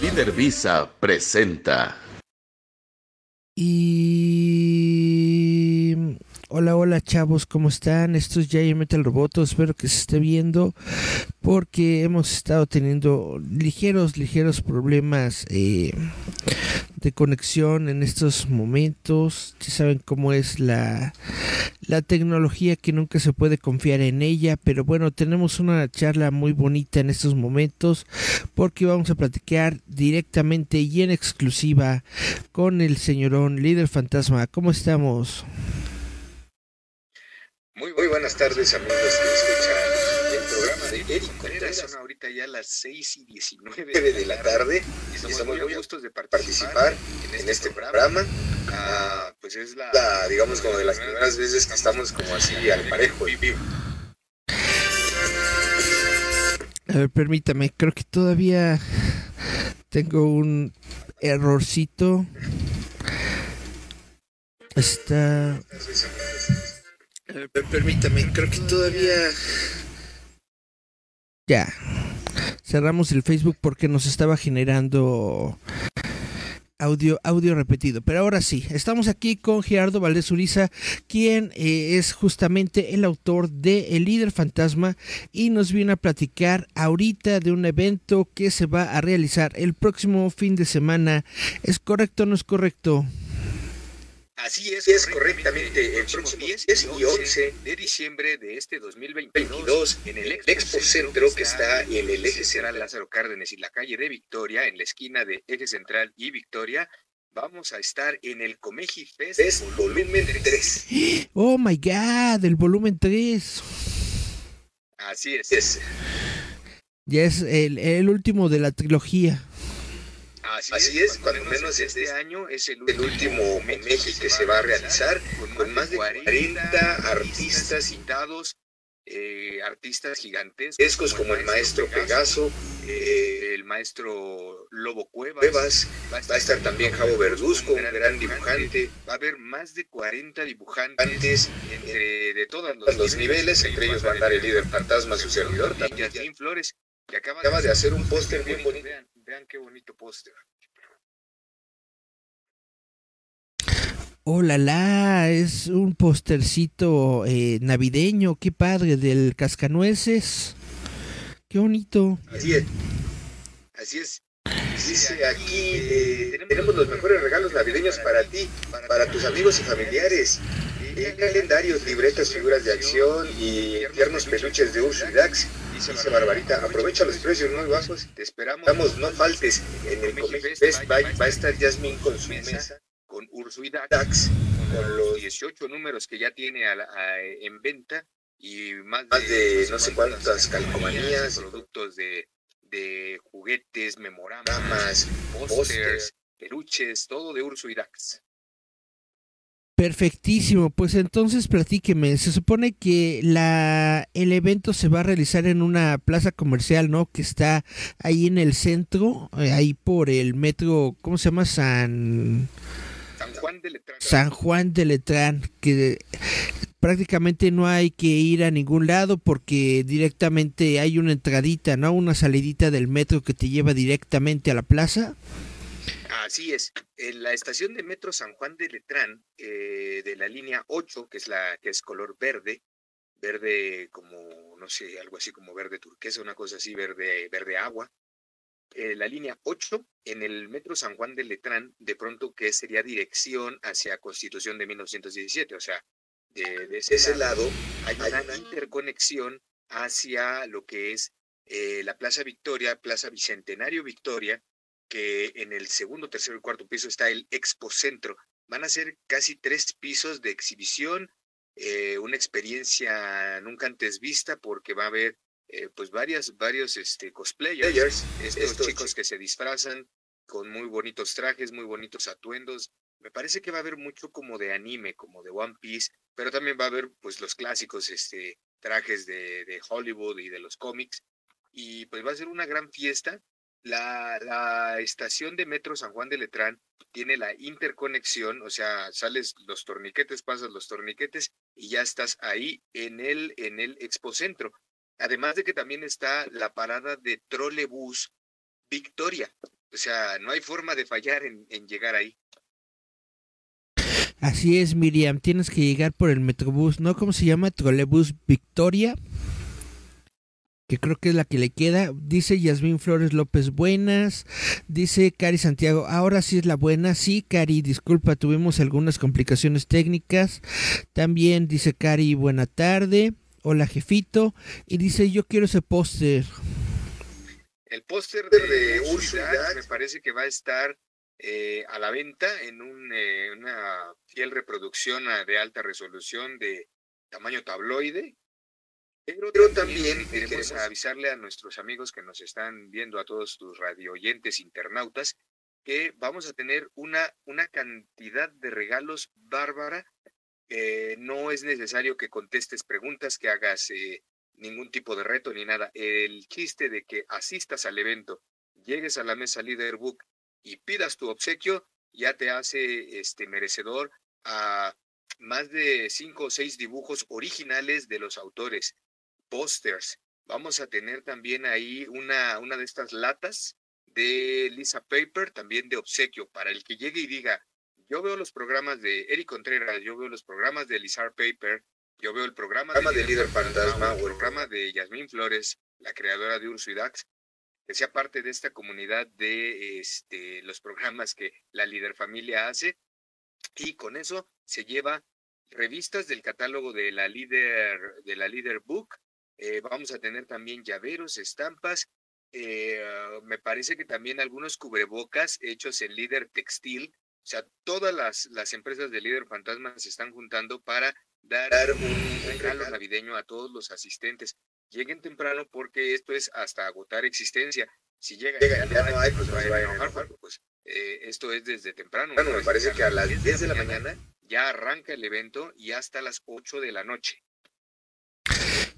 Líder Visa presenta. Y hola, hola chavos, ¿cómo están? Esto es Jay Metal Roboto, espero que se esté viendo porque hemos estado teniendo ligeros, ligeros problemas eh, de conexión en estos momentos. Ya saben cómo es la, la tecnología que nunca se puede confiar en ella, pero bueno, tenemos una charla muy bonita en estos momentos porque vamos a platicar directamente y en exclusiva con el señorón líder fantasma. ¿Cómo estamos? Muy, muy buenas tardes amigos que escuchan Eric Contreras. Son ahorita ya las 6 y 19 de la tarde y estamos muy gustos de participar en este programa. Ah, pues es la, digamos, como de las primeras veces que estamos como así al parejo y vivo. A ver, permítame, creo que todavía tengo un errorcito. Está... Eh, permítame, creo que todavía... Ya. Cerramos el Facebook porque nos estaba generando audio, audio repetido. Pero ahora sí, estamos aquí con Gerardo Valdés Uriza, quien eh, es justamente el autor de El líder fantasma y nos viene a platicar ahorita de un evento que se va a realizar el próximo fin de semana. ¿Es correcto o no es correcto? Así es, es correctamente el próximo 10 y 11 de diciembre de este 2022 en el Expo Centro que está en el eje central Lázaro Cárdenas y la calle de Victoria, en la esquina de eje central y Victoria. Vamos a estar en el Comeji Fest, volumen 3. Oh my god, el volumen 3. Así es. Ya es el, el último de la trilogía. Así, es, cuando, menos este año es el, último México que se va a realizar con más de 40 artistas citados, eh, artistas gigantescos como el maestro Pegaso, eh, el maestro Lobo Cuevas, va a estar también Javo Verduzco, un gran dibujante, va a haber más de 40 dibujantes entre, de todos los, niveles, entre ellos va a andar el líder fantasma, su servidor, también Flores, que acaba, de hacer un póster bien bonito. Vean qué bonito póster. Oh la es un postercito eh, navideño, qué padre, del cascanueces. Qué bonito. Así es. Así es. Dice aquí, eh, tenemos los mejores regalos navideños para ti, para tus amigos y familiares. Eh, calendarios, libretas, figuras de acción y tiernos peluches de Urso y Dax. Dice Barbarita, aprovecha los precios muy bajos. Te esperamos, no faltes. En el Comic Fest va, a estar Jasmine con su mesa, con Urso y Dax, con los 18 números que ya tiene en venta y más de, no sé cuántas calcomanías, productos de, de juguetes, memoramas, pósters, peluches, todo de Urso y Dax. Perfectísimo, pues entonces platíqueme, se supone que la el evento se va a realizar en una plaza comercial, ¿no? Que está ahí en el centro, eh, ahí por el metro, ¿cómo se llama? San San Juan de Letrán. San Juan de Letrán, que prácticamente no hay que ir a ningún lado porque directamente hay una entradita, ¿no? Una salidita del metro que te lleva directamente a la plaza. Así es. En la estación de metro San Juan de Letrán, eh, de la línea 8, que es la que es color verde, verde como, no sé, algo así como verde turquesa, una cosa así, verde, verde agua. Eh, la línea 8, en el metro San Juan de Letrán, de pronto que sería dirección hacia Constitución de 1917, o sea, de, ese, lado, hay una interconexión hacia lo que es eh, la Plaza Victoria, Plaza Bicentenario Victoria, que en el segundo, tercero y cuarto piso está el Expo Centro. Van a ser casi tres pisos de exhibición, eh, una experiencia nunca antes vista porque va a haber eh, pues varias, varios este, cosplayers, estos, chicos que se disfrazan con muy bonitos trajes, muy bonitos atuendos. Me parece que va a haber mucho como de anime, como de One Piece, pero también va a haber pues los clásicos este, trajes de, de Hollywood y de los cómics. Y pues va a ser una gran fiesta la, estación de Metro San Juan de Letrán tiene la interconexión, o sea, sales los torniquetes, pasas los torniquetes y ya estás ahí en el, en el expocentro. Además de que también está la parada de trolebús Victoria. O sea, no hay forma de fallar en, llegar ahí. Así es, Miriam, tienes que llegar por el Metrobús, ¿no? ¿Cómo se llama? Trolebús Victoria que creo que es la que le queda. Dice Yasmín Flores López, buenas. Dice Cari Santiago, ahora sí es la buena. Sí, Cari, disculpa, tuvimos algunas complicaciones técnicas. También dice Cari, buena tarde. Hola, jefito. Y dice, yo quiero ese póster. El póster de, Úrsula me parece que va a estar eh, a la venta en un, eh, una fiel reproducción de alta resolución de tamaño tabloide pero, también queremos avisarle a nuestros amigos que nos están viendo, a todos tus radio oyentes internautas, que vamos a tener una, una cantidad de regalos bárbara. No es necesario que contestes preguntas, que hagas eh, ningún tipo de reto ni nada. El chiste de que asistas al evento, llegues a la mesa Leaderbook y pidas tu obsequio, ya te hace este merecedor a más de cinco o seis dibujos originales de los autores pósters. Vamos a tener también ahí una, una de estas latas de Lisa Paper, también de obsequio, para el que llegue y diga, yo veo los programas de Eric Contreras, yo veo los programas de Lisa Paper, yo veo el programa, de, Líder Fantasma o el programa de Yasmín Flores, la creadora de Urso y Dax, que sea parte de esta comunidad de este, los programas que la Líder Familia hace. Y con eso se lleva revistas del catálogo de la Líder, de la Líder Book, eh, vamos a tener también llaveros, estampas. Eh, me parece que también algunos cubrebocas hechos en líder textil. O sea, todas las, las empresas de líder fantasma se están juntando para dar, un regalo navideño a todos los asistentes. Lleguen temprano porque esto es hasta agotar existencia. Si llegan ya, no hay, pues, pues, a pues eh, esto es desde temprano. Bueno, me parece que a las 10 de la mañana ya arranca el evento y hasta las 8 de la noche.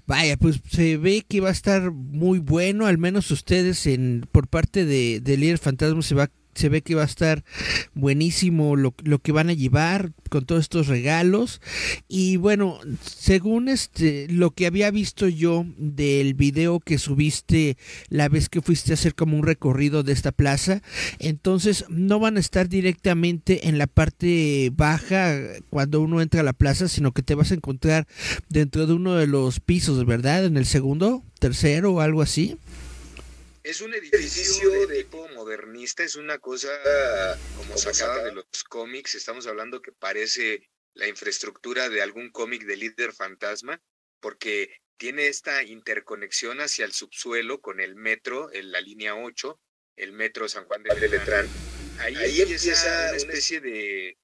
Vaya, pues se ve que va a estar muy bueno, al menos ustedes en por parte de, de Líder Fantasma se va se ve que va a estar buenísimo lo, lo, que van a llevar con todos estos regalos. Y bueno según este lo que había visto yo del video que subiste la vez que fuiste a hacer como un recorrido de esta plaza entonces no van a estar directamente en la parte baja cuando uno entra a la plaza sino que te vas a encontrar dentro de uno de los pisos verdad en el segundo tercero o algo así es un edificio de tipo modernista, es una cosa como sacada de los cómics. Estamos hablando que parece la infraestructura de algún cómic de líder fantasma, porque tiene esta interconexión hacia el subsuelo con el metro, en la línea 8, el metro San Juan de Letrán. Ahí, empieza, una especie de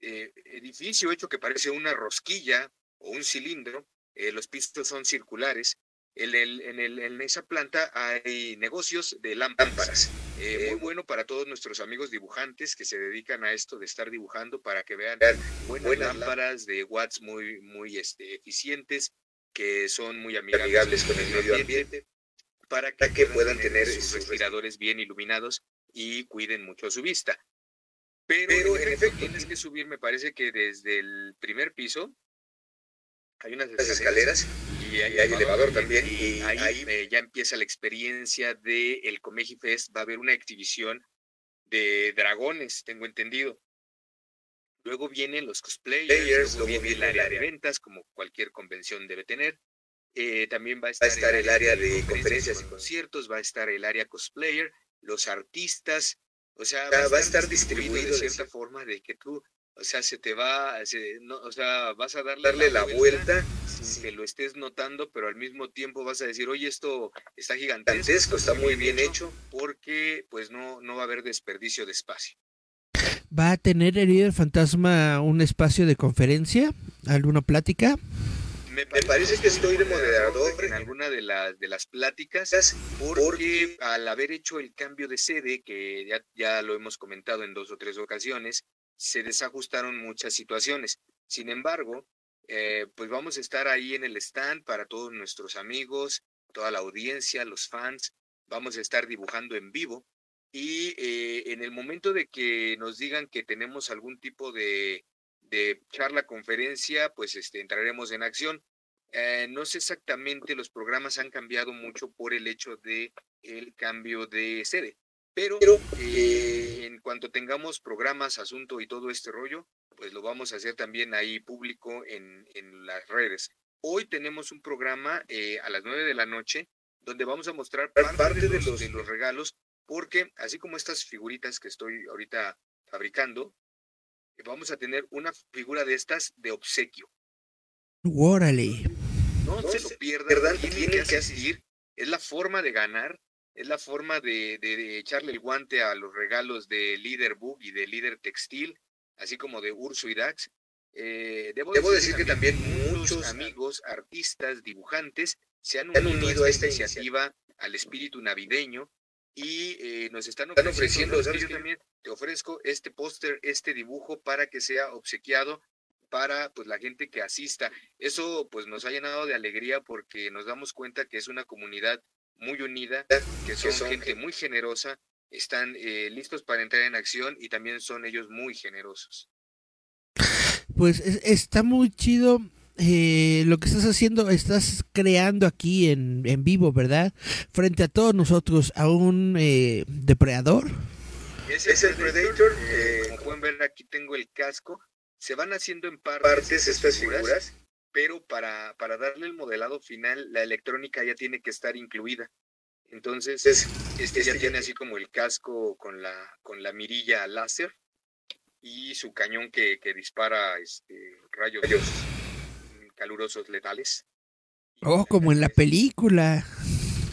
eh, edificio hecho que parece una rosquilla o un cilindro. Eh, los pisos son circulares en, el, en, el, en, esa planta hay negocios de lámparas. Eh, muy bueno para todos nuestros amigos dibujantes que se dedican a esto de estar dibujando para que vean buenas, lámparas de watts muy, muy este, eficientes, que son muy amigables, con el medio ambiente, para que, puedan, tener sus respiradores bien iluminados y cuiden mucho su vista. Pero, en, efecto, tienes que subir, me parece que desde el primer piso hay unas escaleras y hay, elevador también. Y ahí, eh, ya empieza la experiencia del el Comeji Fest. Va a haber una exhibición de dragones, tengo entendido. Luego vienen los cosplayers, luego viene el área de ventas, como cualquier convención debe tener. Eh, también va a estar, el, área de conferencias y conciertos, va a estar el área cosplayer, los artistas, o sea, va, a estar distribuido de cierta forma de que tú o sea, se te va, o sea, vas a darle, la, vuelta, sin que lo estés notando, pero al mismo tiempo vas a decir, oye, esto está gigantesco, está muy bien hecho, porque pues no, no va a haber desperdicio de espacio. ¿Va a tener el líder fantasma un espacio de conferencia? ¿Alguna plática? Me parece, que estoy de moderador en alguna de, las de las pláticas, porque, al haber hecho el cambio de sede, que ya, ya lo hemos comentado en dos o tres ocasiones, se desajustaron muchas situaciones. Sin embargo, eh, pues vamos a estar ahí en el stand para todos nuestros amigos, toda la audiencia, los fans. Vamos a estar dibujando en vivo. y eh, en el momento de que nos digan que tenemos algún tipo de, de charla, conferencia, pues este, entraremos en acción. Eh, no sé exactamente, los programas han cambiado mucho por el hecho de el cambio de sede, pero, eh, en cuanto tengamos programas, asunto y todo este rollo, pues lo vamos a hacer también ahí público en, en las redes. Hoy tenemos un programa eh, a las nueve de la noche donde vamos a mostrar parte, de, los, de los regalos, porque así como estas figuritas que estoy ahorita fabricando, vamos a tener una figura de estas de obsequio. Órale. No, se lo pierdan, tienen que asistir. Es la forma de ganar, es la forma de, de, echarle el guante a los regalos de Líder Book y de Líder Textil, así como de Urso y Dax. Eh, debo, decir, que también muchos amigos, artistas, dibujantes se han unido, a esta iniciativa, al espíritu navideño y eh, nos están ofreciendo, yo también te ofrezco este póster, este dibujo para que sea obsequiado para pues la gente que asista. Eso pues nos ha llenado de alegría porque nos damos cuenta que es una comunidad muy unida, que son, gente muy generosa, están eh, listos para entrar en acción y también son ellos muy generosos. Pues está muy chido eh, lo que estás haciendo, estás creando aquí en, en, vivo, ¿verdad? Frente a todos nosotros, a un eh, depredador. Es el, es el Predator. Eh, como pueden ver, aquí tengo el casco. Se van haciendo en partes, estas figuras, pero para, para darle el modelado final, la electrónica ya tiene que estar incluida. Entonces, este, ya tiene así como el casco con la, con la mirilla láser y su cañón que, que dispara este, rayos calurosos letales. Oh, como en la película.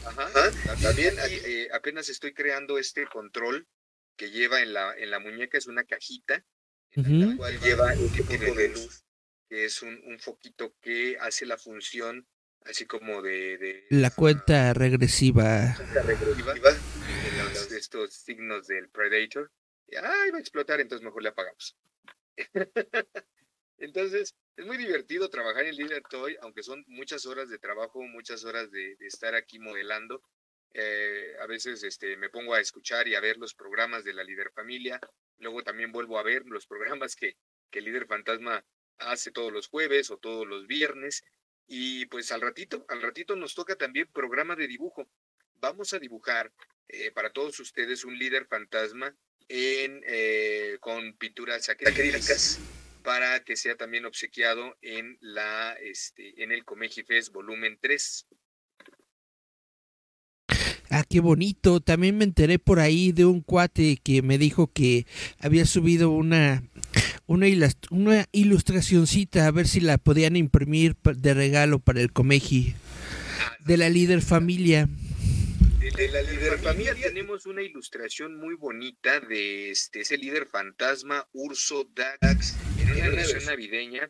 Ajá. También eh, apenas estoy creando este control que lleva en la, en la muñeca, es una cajita, en la cual lleva un tipo de luz, que es un, un, foquito que hace la función así como de... de la cuenta regresiva. regresiva de estos signos del Predator. Ay, va a explotar, entonces mejor le apagamos. entonces, es muy divertido trabajar en Líder Toy, aunque son muchas horas de trabajo, muchas horas de, estar aquí modelando. Eh, a veces este, me pongo a escuchar y a ver los programas de la Líder Familia. Luego también vuelvo a ver los programas que, que Líder Fantasma hace todos los jueves o todos los viernes. Y pues al ratito, al ratito nos toca también programa de dibujo. Vamos a dibujar eh, para todos ustedes un líder fantasma en, eh, con pinturas acrílicas para que sea también obsequiado en la este en el Comeji Fest volumen 3. Ah, qué bonito. También me enteré por ahí de un cuate que me dijo que había subido una una, una ilustracioncita a ver si la podían imprimir de regalo para el Comeji de la líder familia. De la líder familia tenemos una ilustración muy bonita de este ese líder fantasma Urso Dax una versión navideña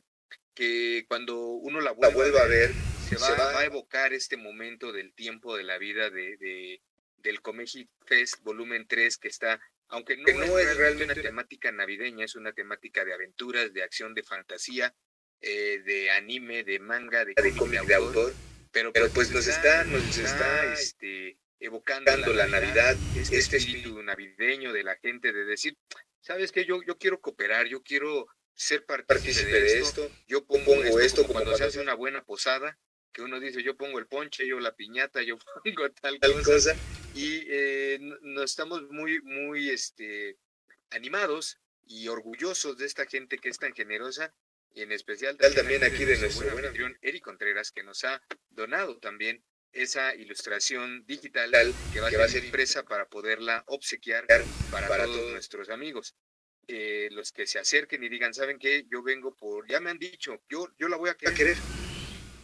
que cuando uno la vuelva, a ver, se va, a evocar este momento del tiempo de la vida de, de del Comeji Fest volumen 3 que está, aunque no, es, realmente una temática navideña, es una temática de aventuras, de acción, de fantasía, eh, de anime, de manga, de, cómic de autor, pero, pero pues, nos está, nos está este, evocando la, Navidad, este, este espíritu navideño de la gente, de decir, ¿sabes qué? Yo, yo quiero cooperar, yo quiero ser partícipe de esto. Yo pongo, esto, como cuando, se hace una buena posada, que uno dice, yo pongo el ponche, yo la piñata, yo pongo tal, cosa. Y eh, nos estamos muy, muy este, animados y orgullosos de esta gente que es tan generosa y en especial también, aquí de nuestro buen anfitrión Eric Contreras, que nos ha donado también esa ilustración digital que va, a ser impresa para poderla obsequiar para, todos nuestros amigos. Eh, los que se acerquen y digan, ¿saben qué? Yo vengo por, ya me han dicho, yo, yo la voy a querer.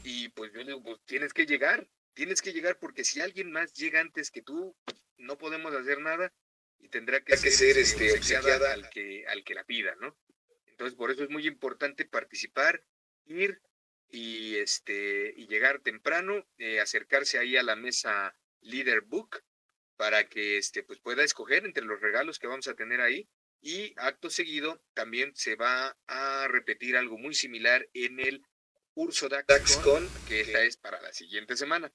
Y pues yo digo, pues tienes que llegar, tienes que llegar porque si alguien más llega antes que tú, no podemos hacer nada y tendrá que, ser, este, obsequiada al que, al que la pida, ¿no? Entonces, por eso es muy importante participar, ir y, este, y llegar temprano, eh, acercarse ahí a la mesa Leader Book para que este, pues pueda escoger entre los regalos que vamos a tener ahí y acto seguido también se va a repetir algo muy similar en el Urso DaxCon, que esta es para la siguiente semana.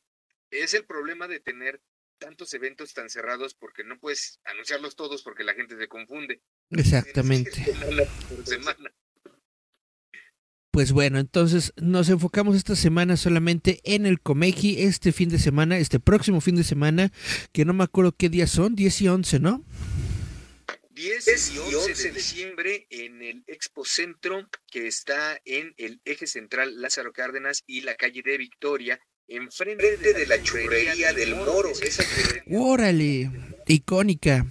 Es el problema de tener tantos eventos tan cerrados porque no puedes anunciarlos todos porque la gente se confunde. Exactamente. Pues bueno, entonces nos enfocamos esta semana solamente en el Comeji, este fin de semana, este próximo fin de semana, que no me acuerdo qué días son, 10 y 11, ¿no? 10 y 11 de diciembre en el Expo Centro, que está en el eje central Lázaro Cárdenas y la calle de Victoria, enfrente de la churrería del Moro. Órale, icónica.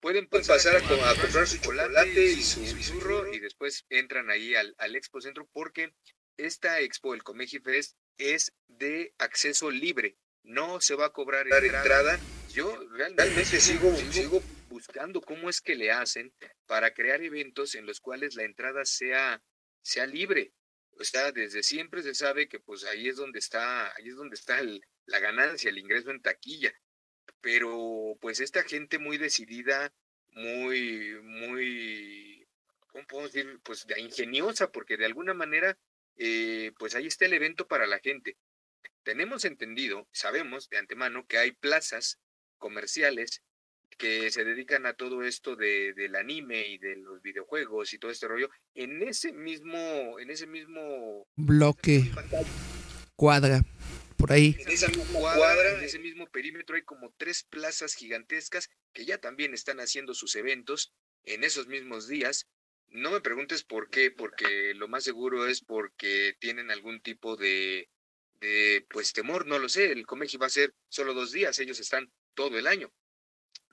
Pueden pasar, a, comprar su chocolate y su churro y después entran ahí al, al, Expo Centro porque esta expo, el Comeji Fest, es de acceso libre. No se va a cobrar entrada. Yo realmente sigo, sigo buscando cómo es que le hacen para crear eventos en los cuales la entrada sea, sea libre. O sea, desde siempre se sabe que pues ahí es donde está, ahí es donde está la ganancia, el ingreso en taquilla pero pues esta gente muy decidida, muy, muy, ¿cómo puedo decir? Pues ingeniosa, porque de alguna manera, eh, pues ahí está el evento para la gente. Tenemos entendido, sabemos de antemano que hay plazas comerciales que se dedican a todo esto de, del anime y de los videojuegos y todo este rollo, en ese mismo, en ese mismo bloque, cuadra por ahí. En esa misma cuadra, en ese mismo perímetro hay como tres plazas gigantescas que ya también están haciendo sus eventos en esos mismos días. No me preguntes por qué, porque lo más seguro es porque tienen algún tipo de, de pues temor, no lo sé. El Comeji va a ser solo dos días, ellos están todo el año,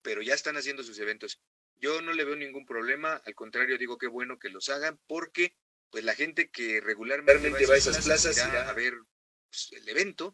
pero ya están haciendo sus eventos. Yo no le veo ningún problema, al contrario digo que bueno que los hagan porque pues la gente que regularmente va a esas plazas irá a ver pues, el evento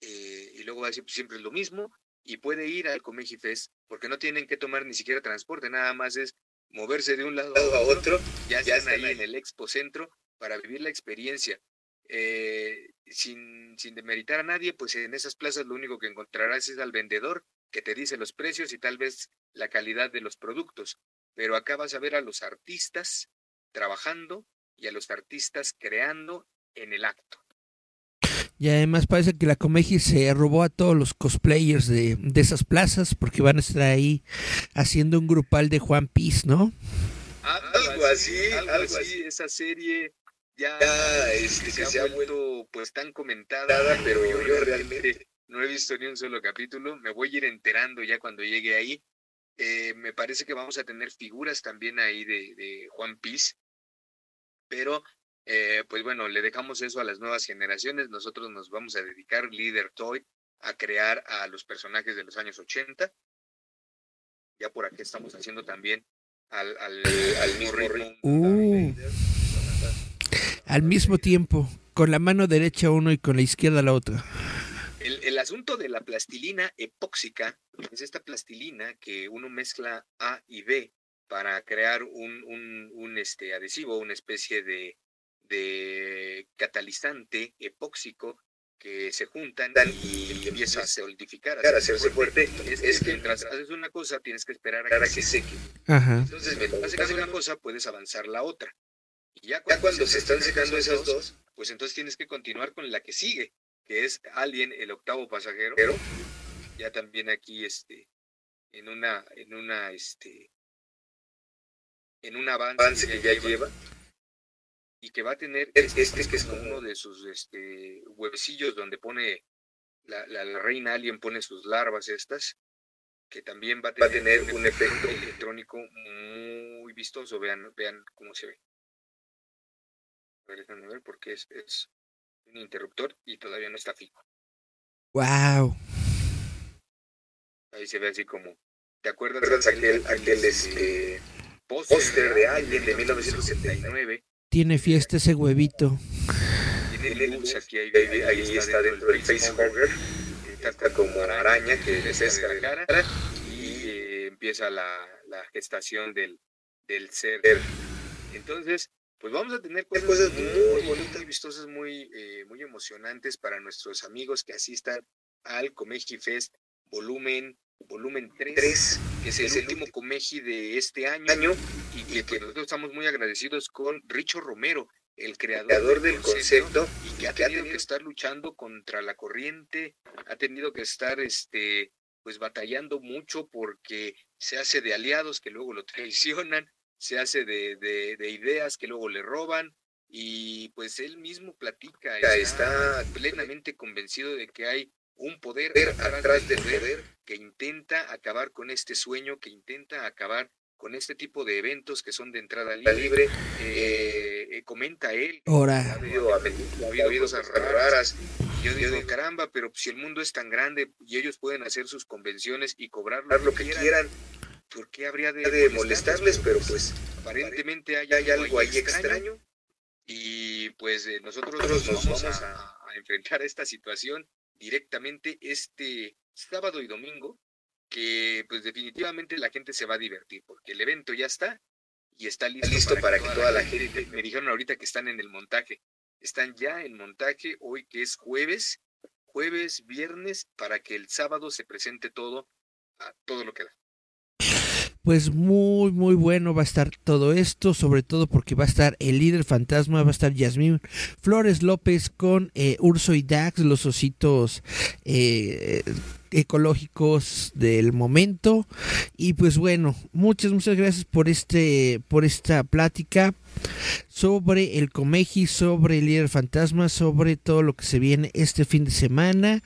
eh, y luego va a decir pues, siempre es lo mismo y puede ir al Comeji Fest porque no tienen que tomar ni siquiera transporte, nada más es moverse de un lado a otro, ya, están, ahí, en el Expo Centro para vivir la experiencia. Eh, sin, sin demeritar a nadie, pues en esas plazas lo único que encontrarás es al vendedor que te dice los precios y tal vez la calidad de los productos. Pero acá vas a ver a los artistas trabajando y a los artistas creando en el acto. Y además parece que la Comeji se robó a todos los cosplayers de, de esas plazas porque van a estar ahí haciendo un grupal de Juan Piece, ¿no? Algo así, algo así. Esa serie ya, este, se, ha vuelto pues tan comentada, pero yo, realmente no he visto ni un solo capítulo. Me voy a ir enterando ya cuando llegue ahí. Eh, me parece que vamos a tener figuras también ahí de, de Juan Piece, pero eh, pues bueno, le dejamos eso a las nuevas generaciones. Nosotros nos vamos a dedicar, Líder Toy, a crear a los personajes de los años 80. Ya por aquí estamos haciendo también al, al, al mismo uh. al mismo tiempo, con la mano derecha uno y con la izquierda la otra. Asunto de la plastilina epóxica es esta plastilina que uno mezcla A y B para crear un, un, un este adhesivo, una especie de, de catalizante epóxico que se juntan y empieza a solidificar, a hacerse fuerte, es, que mientras haces una cosa tienes que esperar a que, se seque. Entonces, mientras haces una cosa puedes avanzar la otra. Y ya cuando, se, están secando esas dos, pues entonces tienes que continuar con la que sigue, que es Alien, el octavo pasajero. Pero ya también aquí, este, en una, en una, este, en un avance, que, ya lleva y que va a tener este, este que es como uno de sus este, huevecillos donde pone la, la, reina alien pone sus larvas estas, que también va a tener, un, efecto electrónico muy vistoso. Vean, vean cómo se ve. A ver, porque es, es un interruptor y todavía no está fijo. Wow. Ahí se ve así como. ¿Te acuerdas, aquel, aquel este, póster de Alien de 1979? tiene fiesta ese huevito. Tiene luz aquí, ahí, ahí, está, dentro del facehugger. Está como araña que le pesca la cara y eh, empieza la, la, gestación del, del ser. Entonces, pues vamos a tener cosas, muy bonitas. y vistosas, muy, eh, muy emocionantes para nuestros amigos que asistan al Comeji Fest volumen volumen 3, que es el último Comeji de este año, y, que nosotros estamos muy agradecidos con Richo Romero, el creador, del concepto, y que ha tenido que estar luchando contra la corriente, ha tenido que estar este pues batallando mucho porque se hace de aliados que luego lo traicionan, se hace de, de, ideas que luego le roban y pues él mismo platica, está, plenamente convencido de que hay un poder atrás del poder que intenta acabar con este sueño, que intenta acabar con este tipo de eventos que son de entrada libre. Eh, eh, comenta él. Ahora. Ha habido, cosas raras. Yo digo, caramba, pero si el mundo es tan grande y ellos pueden hacer sus convenciones y cobrar lo, que quieran, ¿por qué habría de, molestarles? Pero pues aparentemente hay, algo ahí extraño. Y pues eh, nosotros nos vamos a, a enfrentar esta situación directamente este sábado y domingo que pues definitivamente la gente se va a divertir porque el evento ya está y está listo, para, que, toda, la, gente, me dijeron ahorita que están en el montaje, están ya en montaje hoy que es jueves, jueves, viernes, para que el sábado se presente todo, a todo lo que da pues muy muy bueno va a estar todo esto, sobre todo porque va a estar el líder fantasma, va a estar Yasmín Flores López con eh, Urso y Dax, los ositos eh, ecológicos del momento. Y pues bueno muchas muchas gracias por este por esta plática sobre el Comeji, sobre el líder fantasma, sobre todo lo que se viene este fin de semana.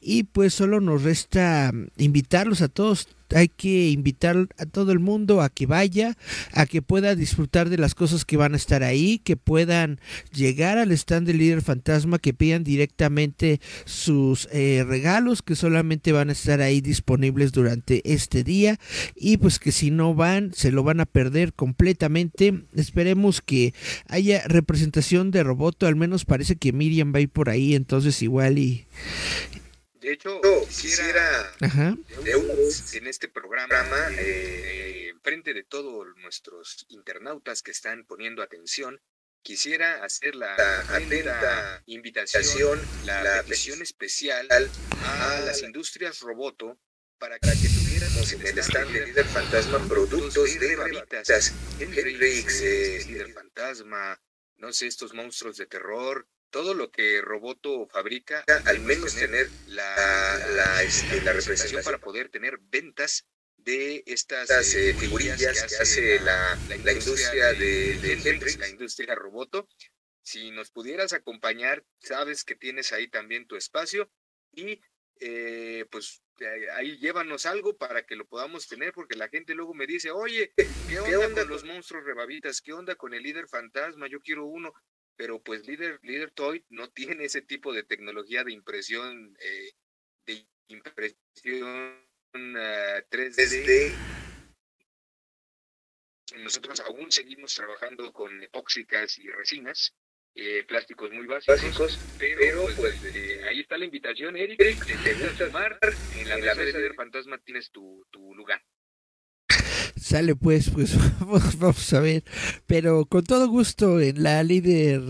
Y pues solo nos resta invitarlos a todos. Hay que invitar a todo el mundo a que vaya, a que pueda disfrutar de las cosas que van a estar ahí, que puedan llegar al stand del líder fantasma, que pidan directamente sus eh, regalos que solamente van a estar ahí disponibles durante este día y pues que si no van se lo van a perder completamente. Esperemos que haya representación de Roboto, al menos parece que Miriam va a ir por ahí, entonces igual y de hecho, quisiera en este programa, eh, frente de todos nuestros internautas que están poniendo atención, quisiera hacer la, atenta invitación, la, petición especial a las industrias Roboto para que tuviéramos en el stand de Líder Fantasma productos de rabitas, Hendrix, eh, Líder Fantasma, no sé, estos monstruos de terror, todo lo que Roboto fabrica, al menos tener la, la, este, la representación para poder tener ventas de estas eh, figurillas que hace la, la industria de, de la industria Roboto. Si nos pudieras acompañar, sabes que tienes ahí también tu espacio y eh, pues eh, ahí llévanos algo para que lo podamos tener, porque la gente luego me dice, oye, ¿qué onda, con los monstruos rebabitas? ¿Qué onda con el líder fantasma? Yo quiero uno pero pues Líder, Líder Toy no tiene ese tipo de tecnología de impresión, eh, de impresión 3D. Nosotros aún seguimos trabajando con epóxicas y resinas, eh, plásticos muy básicos, pero, pues, pues eh, ahí está la invitación, Eric, si te gusta en la, mesa de Líder Fantasma tienes tu, tu lugar. Sale pues, pues vamos, a ver. Pero con todo gusto en la líder,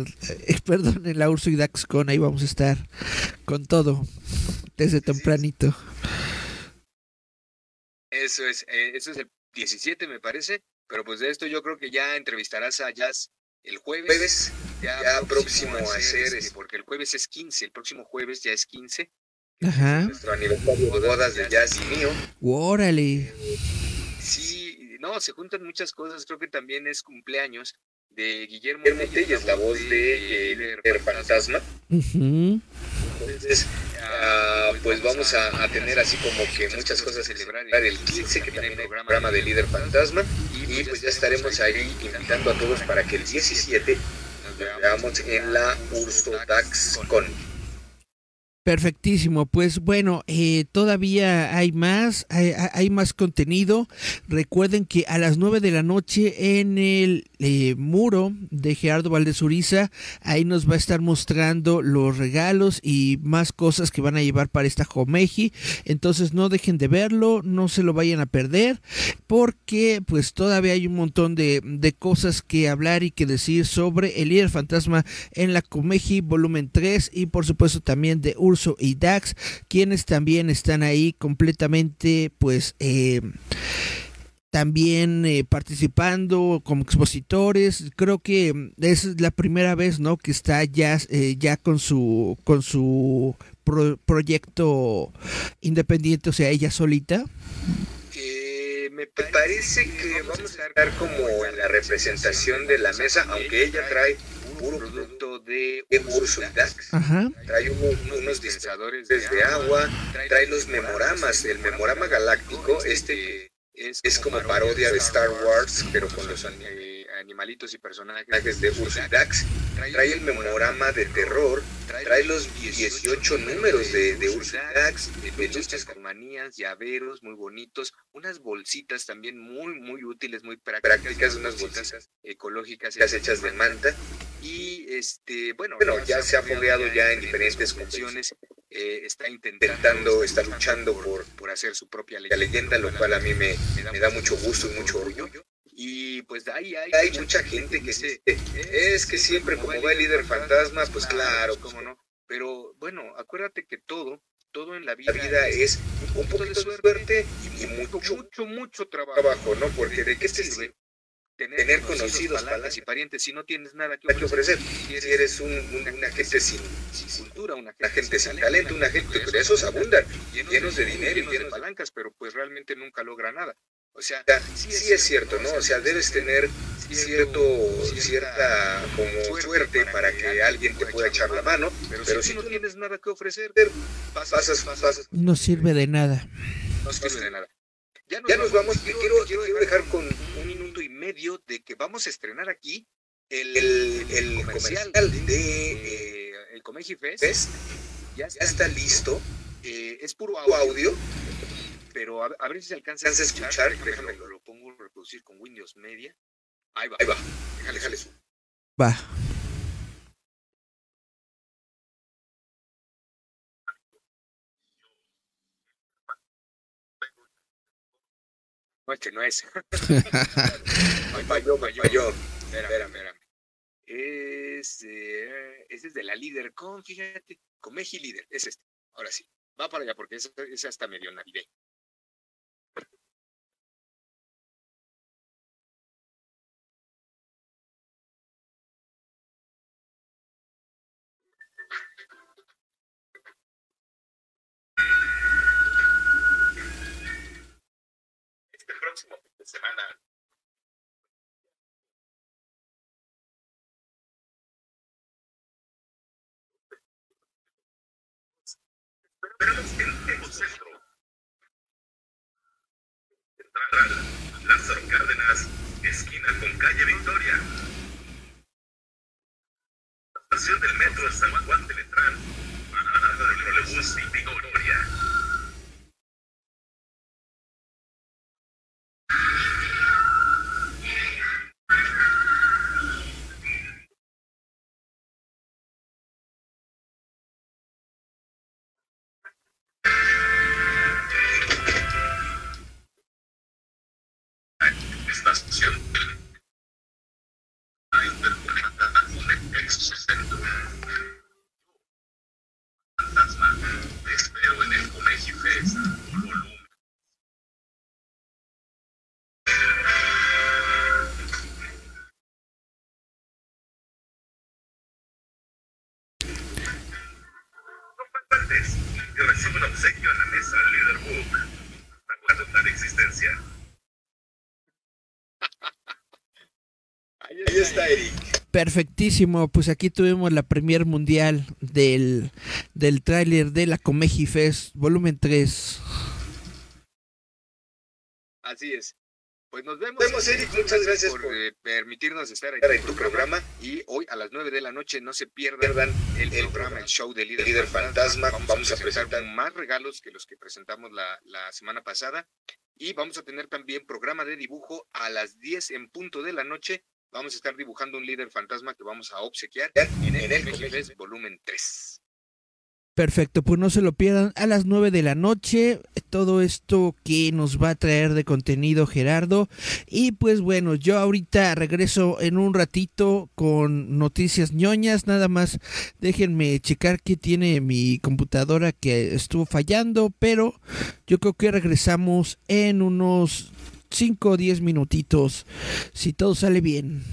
eh, perdón, en la Urso y Daxcon, ahí vamos a estar con todo, desde tempranito. Eso es, eh, eso es el 17 me parece, pero pues de esto yo creo que ya entrevistarás a Jazz el jueves, ya, próximo, a hacer, este, porque el jueves es 15, el próximo jueves ya es 15. Ajá. Nuestro aniversario de bodas de Jazz y mío. Órale. Sí, no, se juntan muchas cosas, creo que también es cumpleaños de Guillermo, Guillermo la voz de, de, Fantasma. Entonces, ah, pues vamos a, tener así como que muchas cosas a celebrar el 15, que también hay programa de Líder Fantasma, y pues ya estaremos ahí invitando a todos para que el 17 nos veamos en la Urso Dax Con. Perfectísimo, pues bueno, eh, todavía hay más, hay, más contenido. Recuerden que a las 9 de la noche en el eh, muro de Gerardo Valdez Uriza, ahí nos va a estar mostrando los regalos y más cosas que van a llevar para esta Jomeji. Entonces no dejen de verlo, no se lo vayan a perder, porque pues todavía hay un montón de, de cosas que hablar y que decir sobre el líder fantasma en la Comeji volumen 3 y por supuesto también de Urs y Dax, quienes también están ahí completamente, pues, eh, también eh, participando como expositores. Creo que es la primera vez, ¿no? Que está ya, eh, ya con su con su proyecto independiente, o sea, ella solita. me parece que vamos a estar como en la representación de la mesa, aunque ella trae puro producto de Dax. Trae unos dispensadores de agua, trae los memoramas, el memorama galáctico, este es, como parodia de Star Wars, pero con los eh, animalitos y personajes de Dax. Trae el memorama de terror, trae los 18 números de, de Dax, peluches con manías, llaveros muy bonitos, unas bolsitas también muy, muy útiles, muy prácticas, unas bolsitas ecológicas hechas de manta. Y este, bueno, bueno ya se ha fogueado ya en diferentes funciones eh, está intentando, está luchando por, por hacer su propia leyenda, lo cual a mí me, me da mucho gusto y mucho orgullo. Y pues ahí hay, hay mucha gente que dice, es que siempre como va el líder fantasma, pues claro, cómo no. Pero bueno, acuérdate que todo, todo en la vida, es un poco de suerte y mucho, mucho, mucho trabajo, ¿no? Porque de qué sirve tener, conocidos, palangas y parientes si no tienes nada que ofrecer. Si eres un, una gente sin, cultura, una gente, sin talento, una gente, de esos abundan, llenos de dinero y llenos de palancas, pero pues realmente nunca logra nada. O sea, sí es cierto, ¿no? O sea, debes tener cierto, cierta como suerte para que alguien te pueda echar la mano, pero si no tienes nada que ofrecer, pasas, pasas. No sirve de nada. No sirve de nada. Ya nos, vamos, quiero, quiero dejar con un medio de que vamos a estrenar aquí el, el, comercial de eh, el Comegi Fest. Ya está, listo. Eh, es puro audio, pero a, ver si se alcanza a escuchar. Déjame, lo, lo pongo a reproducir con Windows Media. Ahí va, ahí va. Déjale, déjale su. Va. No, este no es. falló, falló. Espera, espera, Es, eh, ese es de la con fíjate. Comeji Líder, es este. Ahora sí. Va para allá porque es, es hasta medio navideño. De semana. Esperamos que el Tiempo Centro, Central, Lázaro Cárdenas, esquina con calle Victoria. La estación del metro San Juan de Letrán, parada del trolebús Victoria. Perfectísimo, pues aquí tuvimos la premier mundial del, del tráiler de la Comeji Fest, volumen 3. Así es. Pues nos vemos. Vemos, Eric. Muchas gracias por, eh, permitirnos estar aquí en tu programa. Y hoy a las 9 de la noche no se pierdan el, programa, el show de Líder, Fantasma. Vamos, a presentar más regalos que los que presentamos la, la semana pasada. Y vamos a tener también programa de dibujo a las 10 en punto de la noche vamos a estar dibujando un líder fantasma que vamos a obsequiar en el, en volumen 3. Perfecto, pues no se lo pierdan a las 9 de la noche, todo esto que nos va a traer de contenido Gerardo. Y pues bueno, yo ahorita regreso en un ratito con noticias ñoñas, nada más déjenme checar qué tiene mi computadora que estuvo fallando, pero yo creo que regresamos en unos 5 o 10 minutitos, si todo sale bien.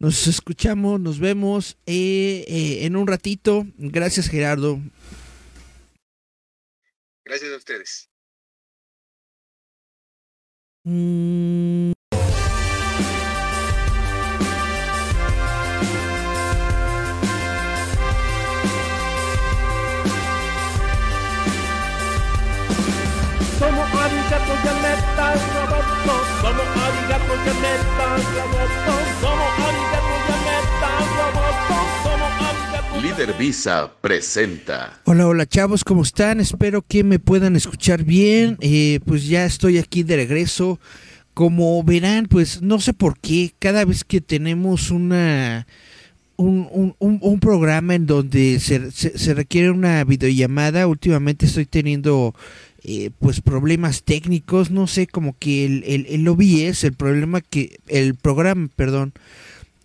Nos escuchamos, nos vemos eh, eh, en un ratito. Gracias Gerardo. Gracias a ustedes. Mm. Líder Visa presenta. Hola, hola chavos, ¿cómo están? Espero que me puedan escuchar bien. Eh, pues ya estoy aquí de regreso. Como verán, pues no sé por qué, cada vez que tenemos una... Un, un, un, programa en donde se, se, requiere una videollamada. Últimamente estoy teniendo eh, pues problemas técnicos, no sé, como que el, el, el OBS, el problema que, el programa, perdón,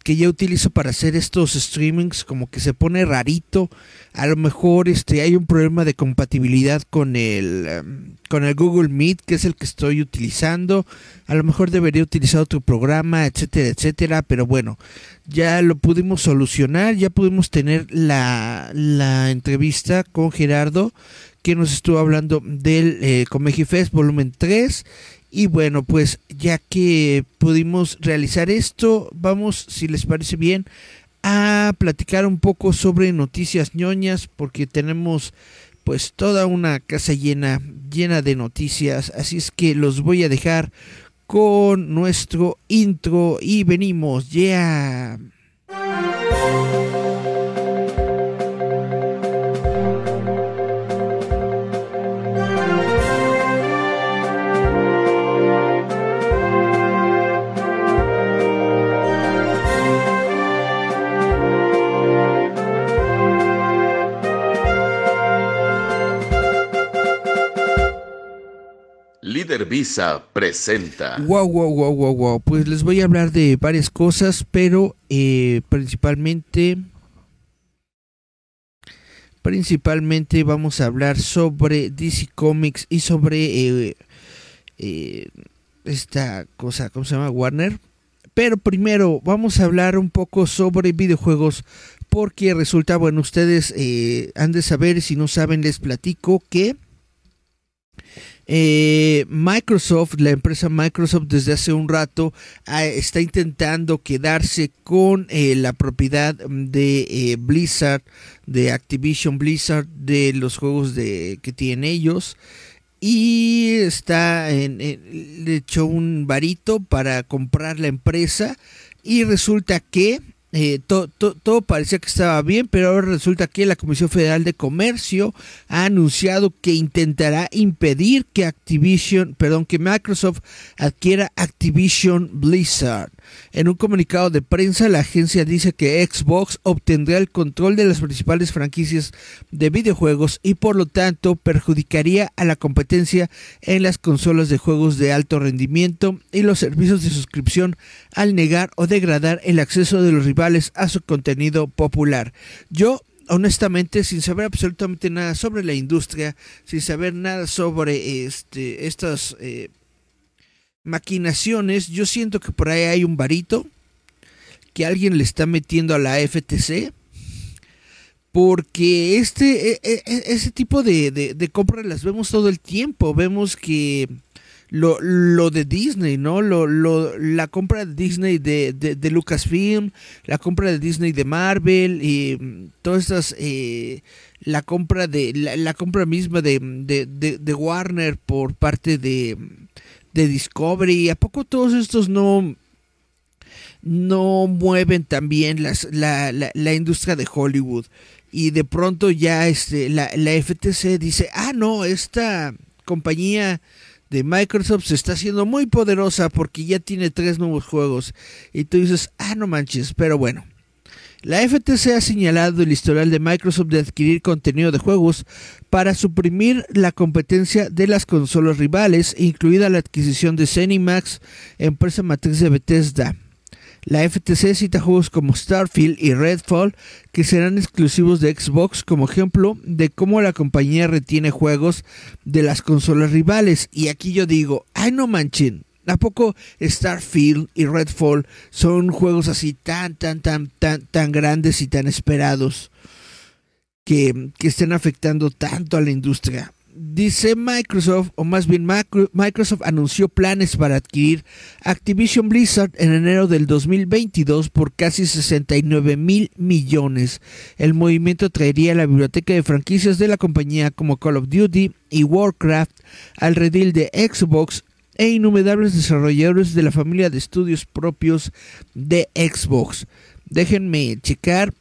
que yo utilizo para hacer estos streamings como que se pone rarito. A lo mejor este hay un problema de compatibilidad con el em, con el Google Meet, que es el que estoy utilizando. A lo mejor debería utilizar otro programa, etcétera, etcétera, pero bueno, ya lo pudimos solucionar, ya pudimos tener la, la entrevista con Gerardo que nos estuvo hablando del eh, Comegi Fest volumen 3 y bueno, pues ya que pudimos realizar esto, vamos, si les parece bien, a platicar un poco sobre noticias ñoñas, porque tenemos pues toda una casa llena, llena de noticias, así es que los voy a dejar con nuestro intro y venimos ya. Líder Visa presenta. Wow, wow, wow, wow, wow. Pues les voy a hablar de varias cosas, pero eh, principalmente. Principalmente vamos a hablar sobre DC Comics y sobre eh, eh, esta cosa, ¿cómo se llama? Warner. Pero primero vamos a hablar un poco sobre videojuegos porque resulta, bueno, ustedes han de saber, si no saben les platico que eh, Microsoft, la empresa Microsoft desde hace un rato ah, está intentando quedarse con eh, la propiedad de eh, Blizzard, de Activision Blizzard, de los juegos de, que tienen ellos. Y está en, echó un varito para comprar la empresa. Y resulta que eh, todo parecía que estaba bien, pero ahora resulta que la Comisión Federal de Comercio ha anunciado que intentará impedir que Activision, perdón, que Microsoft adquiera Activision Blizzard. En un comunicado de prensa, la agencia dice que Xbox obtendrá el control de las principales franquicias de videojuegos y por lo tanto perjudicaría a la competencia en las consolas de juegos de alto rendimiento y los servicios de suscripción al negar o degradar el acceso de los rivales a su contenido popular. Yo honestamente, sin saber absolutamente nada sobre la industria, sin saber nada sobre este, estas eh, maquinaciones, yo siento que por ahí hay un varito que alguien le está metiendo a la FTC. Porque este, e, e, e, ese tipo de, de, compras las vemos todo el tiempo. Vemos que lo, lo de Disney, ¿no? Lo, lo, la compra de Disney de, de, Lucasfilm, la compra de Disney de Marvel y mm, todas estas... Eh, la compra de la, la compra misma de, de, Warner por parte de, de Discovery. ¿A poco todos estos no, no mueven también las, la, la, industria de Hollywood? Y de pronto ya este, la, la FTC dice, ah, no, esta compañía de Microsoft se está haciendo muy poderosa porque ya tiene tres nuevos juegos. Y tú dices, ah, no manches, pero bueno. La FTC ha señalado el historial de Microsoft de adquirir contenido de juegos para suprimir la competencia de las consolas rivales, incluida la adquisición de Zenimax, empresa matriz de Bethesda. La FTC cita juegos como Starfield y Redfall que serán exclusivos de Xbox como ejemplo de cómo la compañía retiene juegos de las consolas rivales. Y aquí yo digo, ay no manchen, ¿A poco Starfield y Redfall son juegos así tan, tan, tan, tan, tan grandes y tan esperados que, que estén afectando tanto a la industria? Dice Microsoft, o más bien Microsoft anunció planes para adquirir Activision Blizzard en enero del 2022 por casi 69 mil millones. El movimiento traería la biblioteca de franquicias de la compañía como Call of Duty y Warcraft al redil de Xbox e innumerables desarrolladores de la familia de estudios propios de Xbox. Déjenme checar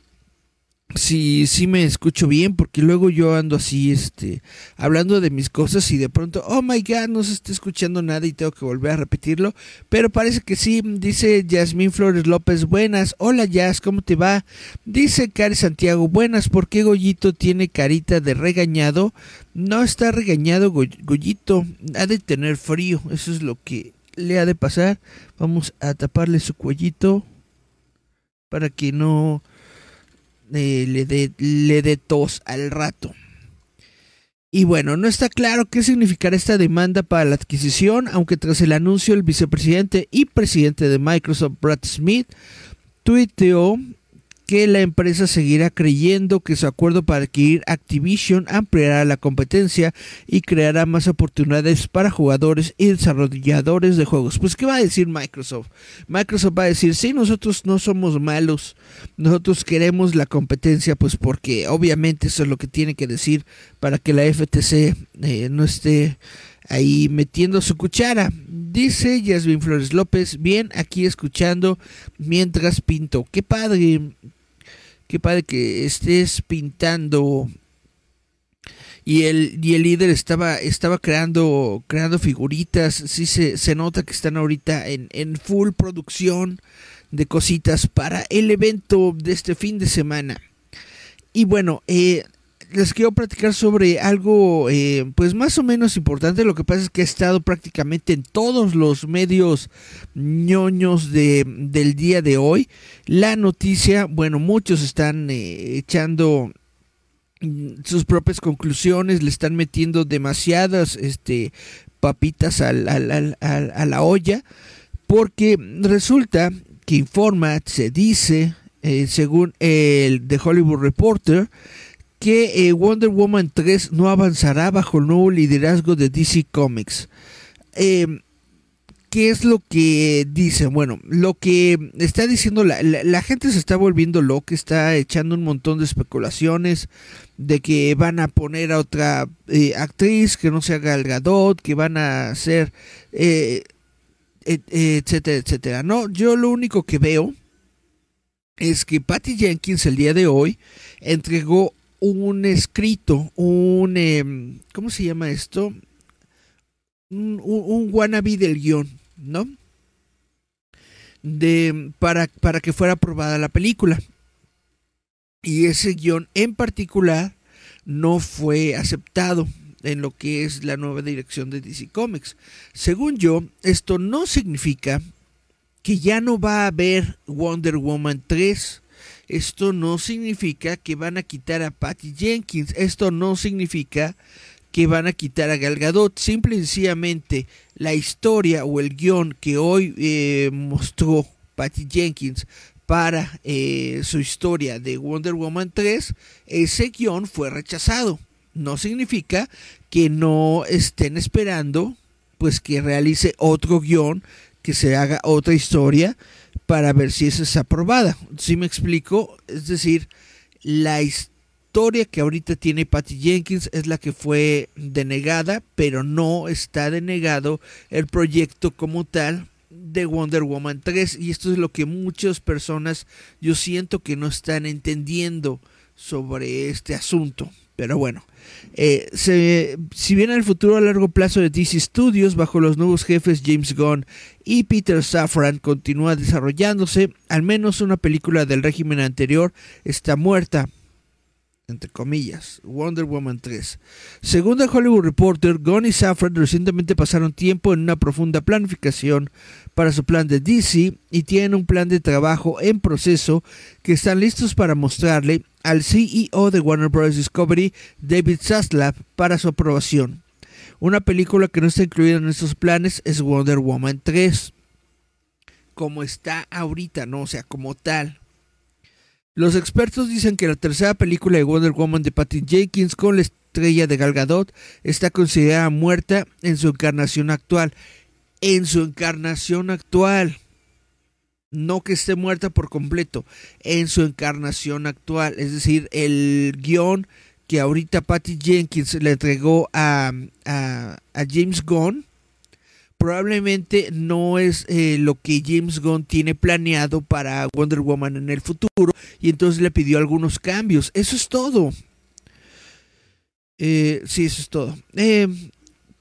si sí me escucho bien, porque luego yo ando así, este, hablando de mis cosas y de pronto, oh my god, no se está escuchando nada y tengo que volver a repetirlo. Pero parece que sí, dice Yasmín Flores López, buenas, hola Jazz, ¿cómo te va? Dice Cari Santiago, buenas, ¿por qué Goyito tiene carita de regañado? No está regañado Goyito, ha de tener frío, eso es lo que le ha de pasar. Vamos a taparle su cuellito para que no le dé le tos al rato. Y bueno, no está claro qué significará esta demanda para la adquisición, aunque tras el anuncio el vicepresidente y presidente de Microsoft, Brad Smith, tuiteó que la empresa seguirá creyendo que su acuerdo para adquirir Activision ampliará la competencia y creará más oportunidades para jugadores y desarrolladores de juegos. Pues, ¿qué va a decir Microsoft? Microsoft va a decir, sí, nosotros no somos malos, nosotros queremos la competencia, pues porque obviamente eso es lo que tiene que decir para que la FTC eh, no esté ahí metiendo su cuchara. Dice Yasmin Flores López, bien aquí escuchando mientras pinto. Qué padre, qué padre que estés pintando. Y el, y el líder estaba, estaba creando, creando figuritas. Sí se, se nota que están ahorita en, en full producción de cositas para el evento de este fin de semana. Y bueno, eh, les quiero platicar sobre algo eh, pues más o menos importante. Lo que pasa es que he estado prácticamente en todos los medios ñoños de, del día de hoy. La noticia, bueno, muchos están eh, echando sus propias conclusiones, le están metiendo demasiadas este, papitas a la olla, porque resulta que informa, se dice, eh, según el The Hollywood Reporter, que eh, Wonder Woman 3 no avanzará bajo el nuevo liderazgo de DC Comics. Em, ¿Qué es lo que dice? Bueno, lo que está diciendo la, gente se está volviendo loca, está echando un montón de especulaciones de que van a poner a otra eh, actriz que no sea Gal Gadot, que van a hacer, eh, etcétera, etcétera. No, yo lo único que veo es que Patty Jenkins el día de hoy entregó un escrito, un, em, ¿cómo se llama esto? Un, un, wannabe del guion, ¿no? De, para, para que fuera aprobada la película. Y ese guion en particular no fue aceptado en lo que es la nueva dirección de DC Comics. Según yo, esto no significa que ya no va a haber Wonder Woman 3 esto no significa que van a quitar a Patty Jenkins. Esto no significa que van a quitar a Gal Gadot. Simple y sencillamente la historia o el guion que hoy eh, mostró Patty Jenkins para eh, su historia de Wonder Woman 3, ese guion fue rechazado. No significa que no estén esperando pues que realice otro guion, que se haga otra historia para ver si esa es aprobada. ¿Sí me explico? Es decir, la historia que ahorita tiene Patty Jenkins es la que fue denegada, pero no está denegado el proyecto como tal de Wonder Woman 3 y esto es lo que muchas personas yo siento que no están entendiendo sobre este asunto. Pero bueno, eh, si bien el futuro a largo plazo de DC Studios bajo los nuevos jefes James Gunn y Peter Safran continúa desarrollándose, al menos una película del régimen anterior está muerta entre comillas, Wonder Woman 3. Según el Hollywood Reporter, Gunn y Safran recientemente pasaron tiempo en una profunda planificación para su plan de DC y tienen un plan de trabajo en proceso que están listos para mostrarle al CEO de Warner Bros. Discovery, David Zaslav, para su aprobación. Una película que no está incluida en estos planes es Wonder Woman 3. Como está ahorita, ¿no? O sea, como tal. Los expertos dicen que la tercera película de Wonder Woman de Patty Jenkins con la estrella de Gal Gadot está considerada muerta en su encarnación actual. En su encarnación actual. No que esté muerta por completo, en su encarnación actual. Es decir, el guion que ahorita Patty Jenkins le entregó a, a, James Gunn probablemente no es eh, lo que James Gunn tiene planeado para Wonder Woman en el futuro y entonces le pidió algunos cambios. Eso es todo. Eh, sí, eso es todo. Eh,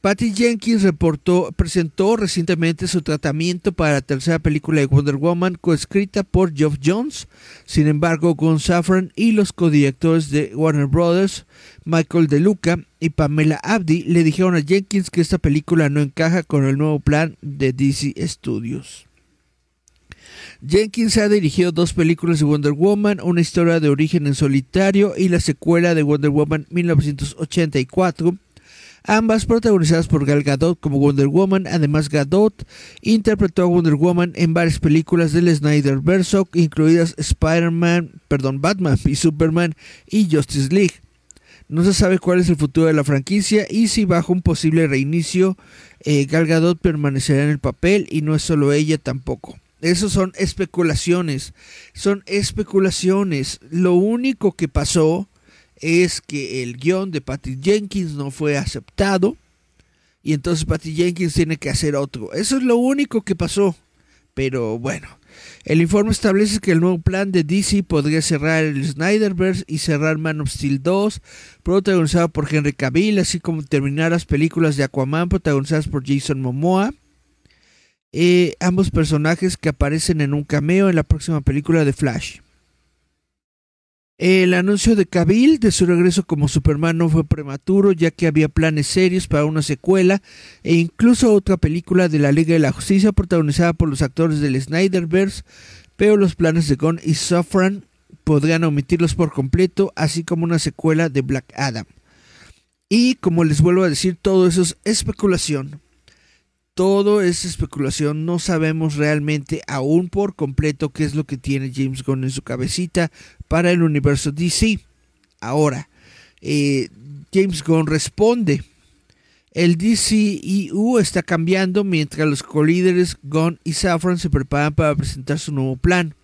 Patty Jenkins reportó, presentó recientemente su tratamiento para la tercera película de Wonder Woman, coescrita por Geoff Jones. Sin embargo, Gon Safran y los codirectores de Warner Brothers, Michael DeLuca y Pamela Abdi, le dijeron a Jenkins que esta película no encaja con el nuevo plan de DC Studios. Jenkins ha dirigido dos películas de Wonder Woman, una historia de origen en solitario y la secuela de Wonder Woman 1984 ambas protagonizadas por Gal Gadot como Wonder Woman. Además, Gadot interpretó a Wonder Woman en varias películas del Snyderverse, incluidas Spider-Man, perdón, Batman y Superman y Justice League. No se sabe cuál es el futuro de la franquicia y si bajo un posible reinicio eh, Gal Gadot permanecerá en el papel y no es solo ella tampoco. Esos son especulaciones, son especulaciones. Lo único que pasó es que el guion de Patty Jenkins no fue aceptado y entonces Patty Jenkins tiene que hacer otro. Eso es lo único que pasó. Pero bueno, el informe establece que el nuevo plan de DC podría cerrar el Snyderverse y cerrar Man of Steel 2, protagonizado por Henry Cavill, así como terminar las películas de Aquaman protagonizadas por Jason Momoa. Eh, ambos personajes que aparecen en un cameo en la próxima película de Flash. El anuncio de Cavill de su regreso como Superman no fue prematuro, ya que había planes serios para una secuela e incluso otra película de la Liga de la Justicia protagonizada por los actores del Snyderverse, pero los planes de Gunn y Safran podrían omitirlos por completo, así como una secuela de Black Adam. Y como les vuelvo a decir, todo eso es especulación. Todo es especulación, no sabemos realmente aún por completo qué es lo que tiene James Gunn en su cabecita para el universo DC. Ahora, eh, James Gunn responde. El DCEU está cambiando mientras los colíderes Gunn y Safran se preparan para presentar su nuevo plan.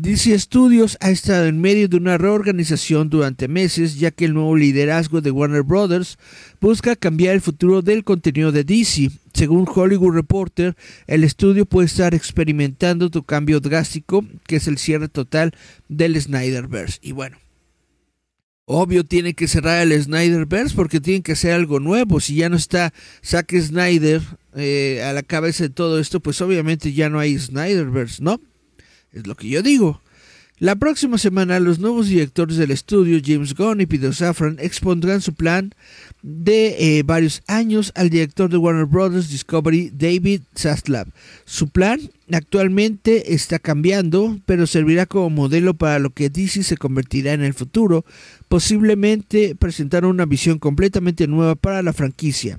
DC Studios ha estado en medio de una reorganización durante meses, ya que el nuevo liderazgo de Warner Brothers busca cambiar el futuro del contenido de DC. Según Hollywood Reporter, el estudio puede estar experimentando otro cambio drástico, que es el cierre total del Snyderverse. Y bueno, obvio tiene que cerrar el Snyderverse porque tienen que hacer algo nuevo. Si ya no está Zack Snyder eh, a la cabeza de todo esto, pues obviamente ya no hay Snyderverse, ¿no? Es lo que yo digo. La próxima semana los nuevos directores del estudio, James Gunn y Peter Safran, expondrán su plan de eh, varios años al director de Warner Bros. Discovery, David Zaslav. Su plan actualmente está cambiando, pero servirá como modelo para lo que DC se convertirá en el futuro, posiblemente presentar una visión completamente nueva para la franquicia.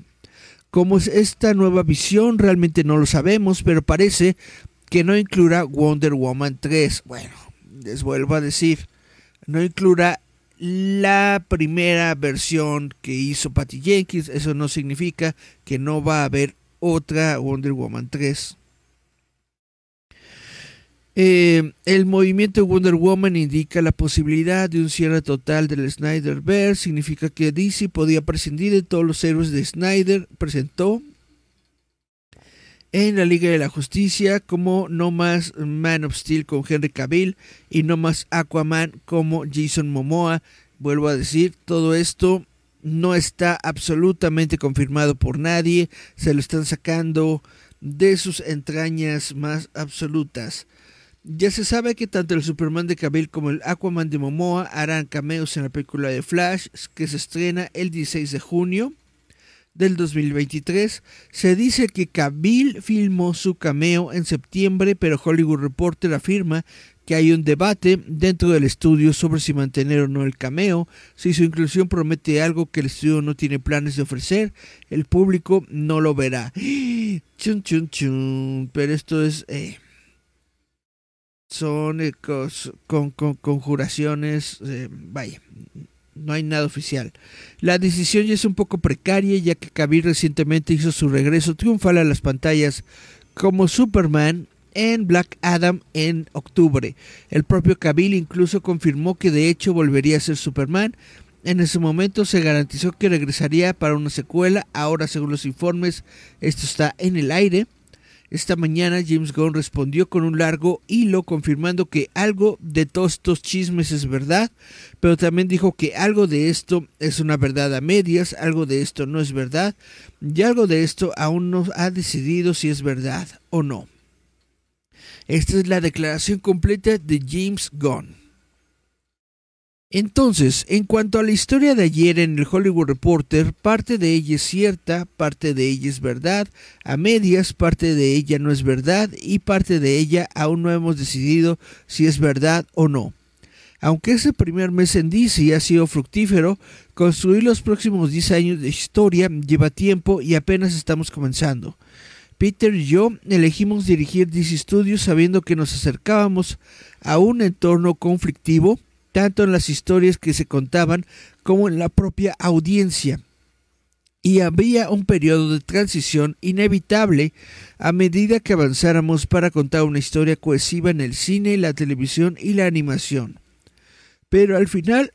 ¿Cómo es esta nueva visión? Realmente no lo sabemos, pero parece que no incluirá Wonder Woman 3. Bueno, les vuelvo a decir, no incluirá la primera versión que hizo Patty Jenkins. Eso no significa que no va a haber otra Wonder Woman 3. Eh, el movimiento Wonder Woman indica la posibilidad de un cierre total del Snyderverse. Significa que DC podía prescindir de todos los héroes de Snyder. Presentó en la Liga de la Justicia como no más Man of Steel con Henry Cavill y no más Aquaman como Jason Momoa. Vuelvo a decir, todo esto no está absolutamente confirmado por nadie, se lo están sacando de sus entrañas más absolutas. Ya se sabe que tanto el Superman de Cavill como el Aquaman de Momoa harán cameos en la película de Flash que se estrena el 16 de junio del 2023. Se dice que Cavill filmó su cameo en septiembre, pero Hollywood Reporter afirma que hay un debate dentro del estudio sobre si mantener o no el cameo, si su inclusión promete algo que el estudio no tiene planes de ofrecer, el público no lo verá. Chun, chun, chun. Pero esto es... Eh, son eh, con, conjuraciones, eh, vaya, no hay nada oficial. La decisión ya es un poco precaria ya que Cavill recientemente hizo su regreso triunfal a las pantallas como Superman en Black Adam en octubre. El propio Cavill incluso confirmó que de hecho volvería a ser Superman. En ese momento se garantizó que regresaría para una secuela. Ahora, según los informes, esto está en el aire. Esta mañana James Gunn respondió con un largo hilo confirmando que algo de todos estos chismes es verdad, pero también dijo que algo de esto es una verdad a medias, algo de esto no es verdad y algo de esto aún no ha decidido si es verdad o no. Esta es la declaración completa de James Gunn. Entonces, en cuanto a la historia de ayer en el Hollywood Reporter, parte de ella es cierta, parte de ella es verdad, a medias parte de ella no es verdad y parte de ella aún no hemos decidido si es verdad o no. Aunque ese primer mes en DC ha sido fructífero, construir los próximos 10 años de historia lleva tiempo y apenas estamos comenzando. Peter y yo elegimos dirigir DC Studios sabiendo que nos acercábamos a un entorno conflictivo, tanto en las historias que se contaban como en la propia audiencia. Y había un periodo de transición inevitable a medida que avanzáramos para contar una historia cohesiva en el cine, la televisión y la animación. Pero al final...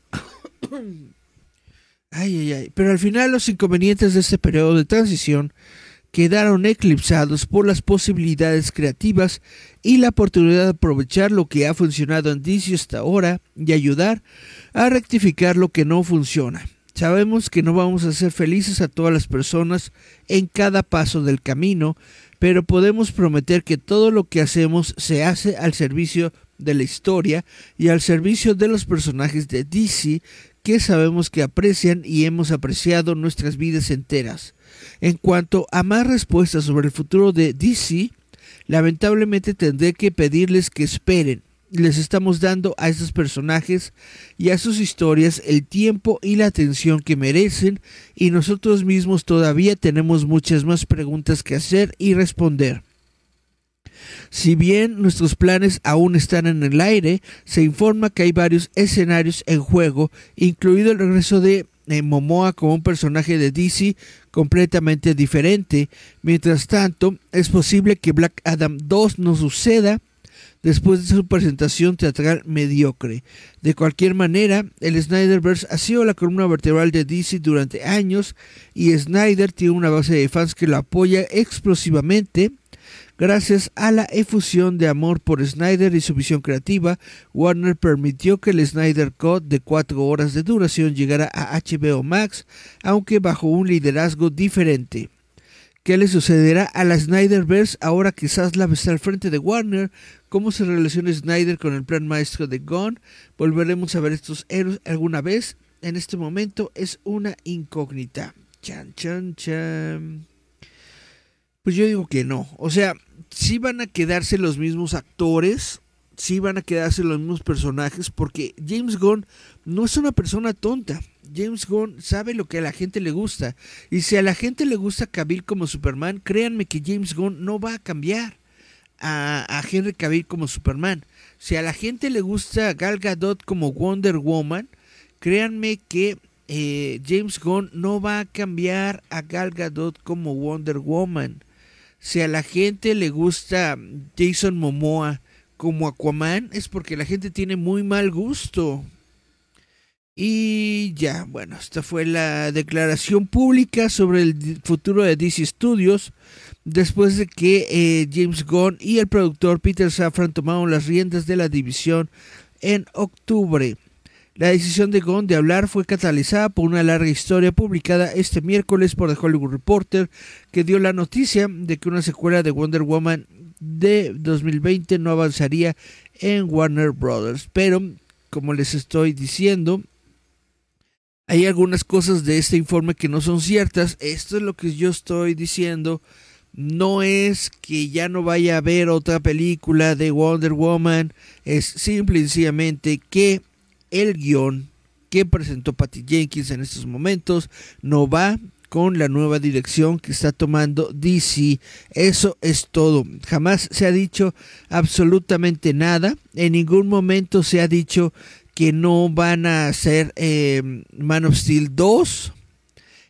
ay, ay, ay. Pero al final los inconvenientes de este periodo de transición quedaron eclipsados por las posibilidades creativas y la oportunidad de aprovechar lo que ha funcionado en DC hasta ahora y ayudar a rectificar lo que no funciona. Sabemos que no vamos a ser felices a todas las personas en cada paso del camino, pero podemos prometer que todo lo que hacemos se hace al servicio de la historia y al servicio de los personajes de DC que sabemos que aprecian y hemos apreciado nuestras vidas enteras. En cuanto a más respuestas sobre el futuro de DC, lamentablemente tendré que pedirles que esperen. Les estamos dando a estos personajes y a sus historias el tiempo y la atención que merecen y nosotros mismos todavía tenemos muchas más preguntas que hacer y responder. Si bien nuestros planes aún están en el aire, se informa que hay varios escenarios en juego, incluido el regreso de Momoa como un personaje de DC completamente diferente. Mientras tanto, es posible que Black Adam 2 no suceda después de su presentación teatral mediocre. De cualquier manera, el Snyderverse ha sido la columna vertebral de DC durante años y Snyder tiene una base de fans que lo apoya explosivamente Gracias a la efusión de amor por Snyder y su visión creativa, Warner permitió que el Snyder Cut de 4 horas de duración llegara a HBO Max, aunque bajo un liderazgo diferente. ¿Qué le sucederá a la Snyderverse ahora que Zaslav está al frente de Warner? ¿Cómo se relaciona Snyder con el plan maestro de Gone? ¿Volveremos a ver estos héroes alguna vez? En este momento es una incógnita. Chan, chan, chan. Pues yo digo que no. O sea, sí van a quedarse los mismos actores, sí van a quedarse los mismos personajes, porque James Gunn no es una persona tonta. James Gunn sabe lo que a la gente le gusta. Y si a la gente le gusta Cavill como Superman, créanme que James Gunn no va a cambiar a, Henry Cavill como Superman. Si a la gente le gusta Gal Gadot como Wonder Woman, créanme que eh, James Gunn no va a cambiar a Gal Gadot como Wonder Woman si a la gente le gusta Jason Momoa como Aquaman, es porque la gente tiene muy mal gusto. Y ya, bueno, esta fue la declaración pública sobre el futuro de DC Studios después de que eh, James Gunn y el productor Peter Safran tomaron las riendas de la división en octubre. La decisión de Gunn de hablar fue catalizada por una larga historia publicada este miércoles por The Hollywood Reporter que dio la noticia de que una secuela de Wonder Woman de 2020 no avanzaría en Warner Brothers. Pero, como les estoy diciendo, hay algunas cosas de este informe que no son ciertas. Esto es lo que yo estoy diciendo No es que ya no vaya a haber otra película de Wonder Woman, es simple y sencillamente que el guion que presentó Patty Jenkins en estos momentos no va con la nueva dirección que está tomando DC. Eso es todo. Jamás se ha dicho absolutamente nada. En ningún momento se ha dicho que no van a hacer eh, Man of Steel 2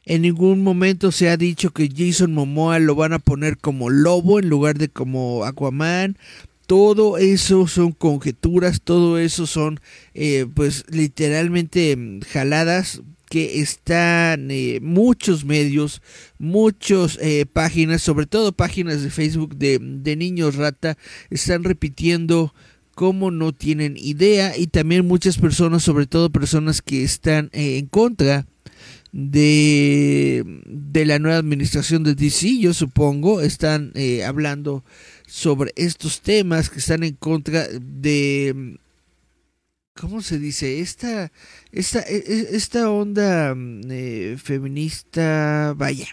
en ningún momento se ha dicho que Jason Momoa lo van a poner como lobo en lugar de como Aquaman. Todo eso son conjeturas, todo eso son eh, pues literalmente mm, jaladas que están eh, muchos medios, muchas eh, páginas, sobre todo páginas de Facebook de, de niños rata, están repitiendo cómo no tienen idea y también muchas personas, sobre todo personas que están en contra de, de la nueva administración de DC, yo supongo, están eh, hablando sobre estos temas que están en contra de ¿cómo se dice? Esta, esta, e, e, esta onda mm, eh, feminista, vaya.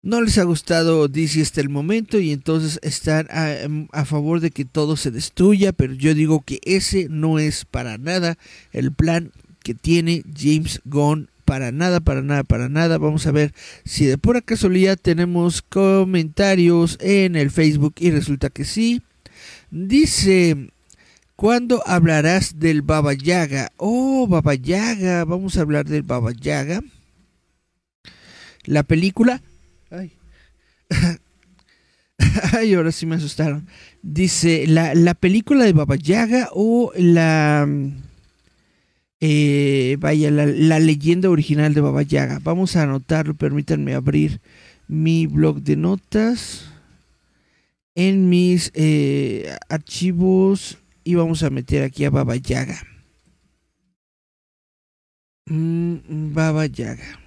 No les ha gustado DC hasta el momento y entonces están a, a, favor de que todo se destruya, pero yo digo que ese no es para nada el plan que tiene James Gunn para nada, para nada, para nada. Vamos a ver si de pura casualidad tenemos comentarios en el Facebook y resulta que sí. Dice, ¿cuándo hablarás del Baba Yaga? Oh, Baba Yaga, vamos a hablar del Baba Yaga. La película... Ay. Ay, ahora sí me asustaron. Dice, la, la película de Baba Yaga o la eh, vaya, la, leyenda original de Baba Yaga. Vamos a anotarlo, permítanme abrir mi blog de notas en mis eh, archivos y vamos a meter aquí a Baba Yaga. Mm, Baba Yaga.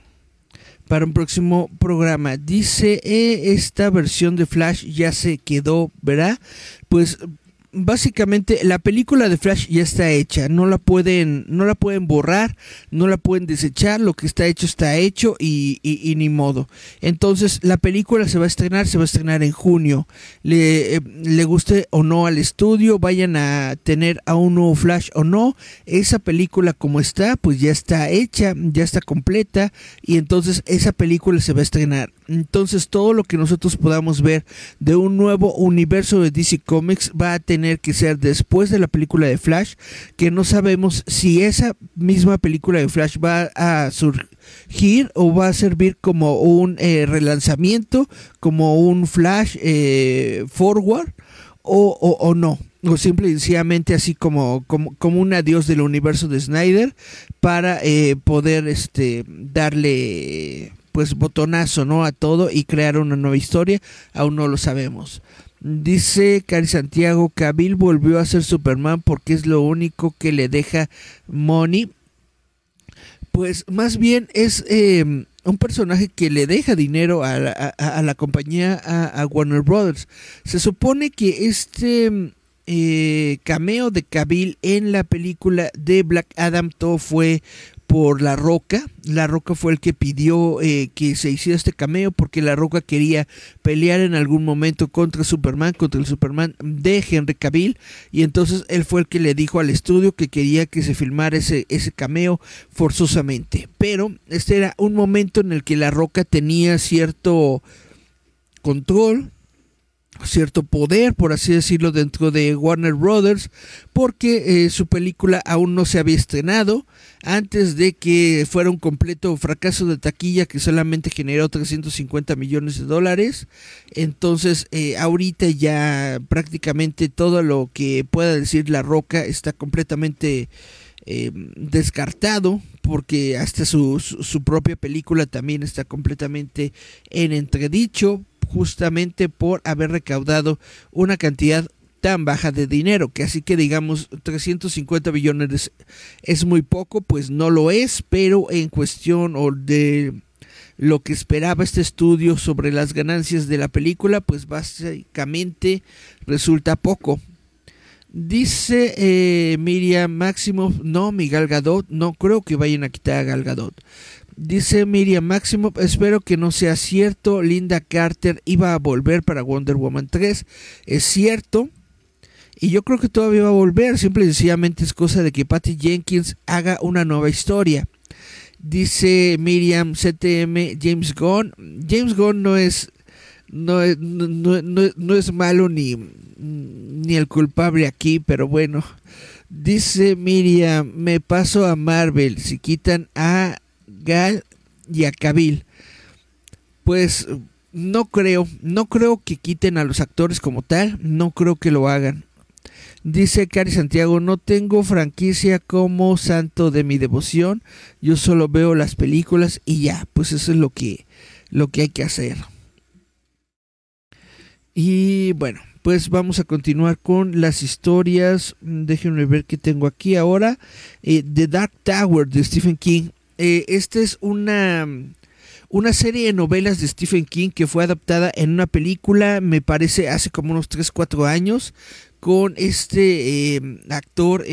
Para un próximo programa. Dice, eh, esta versión de Flash ya se quedó, ¿verdad? Pues básicamente la película de Flash ya está hecha, no la pueden, no la pueden borrar, no la pueden desechar, lo que está hecho está hecho y, y, ni modo. Entonces la película se va a estrenar, se va a estrenar en junio. Le, eh, le guste o no al estudio, vayan a tener a un nuevo Flash o no, esa película como está, pues ya está hecha, ya está completa y entonces esa película se va a estrenar. Entonces todo lo que nosotros podamos ver de un nuevo universo de DC Comics va a tener que ser después de la película de Flash, que no sabemos si esa misma película de Flash va a surgir o va a servir como un eh, relanzamiento, como un Flash eh, forward o, o, no. O simple y sencillamente así como, como, como, un adiós del universo de Snyder para eh, poder este darle pues botonazo, ¿no? A todo y crear una nueva historia, aún no lo sabemos. Dice Cari Santiago, Cabil volvió a ser Superman porque es lo único que le deja money. Pues más bien es em, un personaje que le deja dinero a la, compañía, a, Warner Brothers. Se supone que este eh, cameo de Cabil en la película de Black Adam todo fue por La Roca. La Roca fue el que pidió eh, que se hiciera este cameo porque La Roca quería pelear en algún momento contra Superman, contra el Superman de Henry Cavill. Y entonces él fue el que le dijo al estudio que quería que se filmara ese, ese cameo forzosamente. Pero este era un momento en el que La Roca tenía cierto control cierto poder, por así decirlo, dentro de Warner Brothers, porque eh, su película aún no se había estrenado, antes de que fuera un completo fracaso de taquilla que solamente generó 350 millones de dólares. Entonces, eh, ahorita ya prácticamente todo lo que pueda decir La Roca está completamente... Eh, descartado porque hasta su, su, propia película también está completamente en entredicho justamente por haber recaudado una cantidad tan baja de dinero, que así que digamos 350 billones es muy poco, pues no lo es, pero en cuestión o de lo que esperaba este estudio sobre las ganancias de la película, pues básicamente resulta poco. Dice eh, Miriam Máximo, no, mi Gal Gadot, no creo que vayan a quitar a Gal Gadot. Dice Miriam Máximo, espero que no sea cierto, Linda Carter iba a volver para Wonder Woman 3. Es cierto. Y yo creo que todavía va a volver, simple y sencillamente es cosa de que Patty Jenkins haga una nueva historia. Dice Miriam CTM James Gunn. James Gunn no es no es, no, es malo ni, ni el culpable aquí, pero bueno. Dice Miriam, me paso a Marvel si quitan a Gal y a Kabil. Pues no creo, no creo que quiten a los actores como tal, no creo que lo hagan. Dice Cari Santiago, no tengo franquicia como santo de mi devoción, yo solo veo las películas y ya, pues eso es lo que, lo que hay que hacer. Y bueno, pues vamos a continuar con las historias. Déjenme ver qué tengo aquí ahora. Eh, The Dark Tower de Stephen King. Eh, esta es una, una serie de novelas de Stephen King que fue adaptada en una película, me parece, hace como unos 3-4 años, con este eh, actor.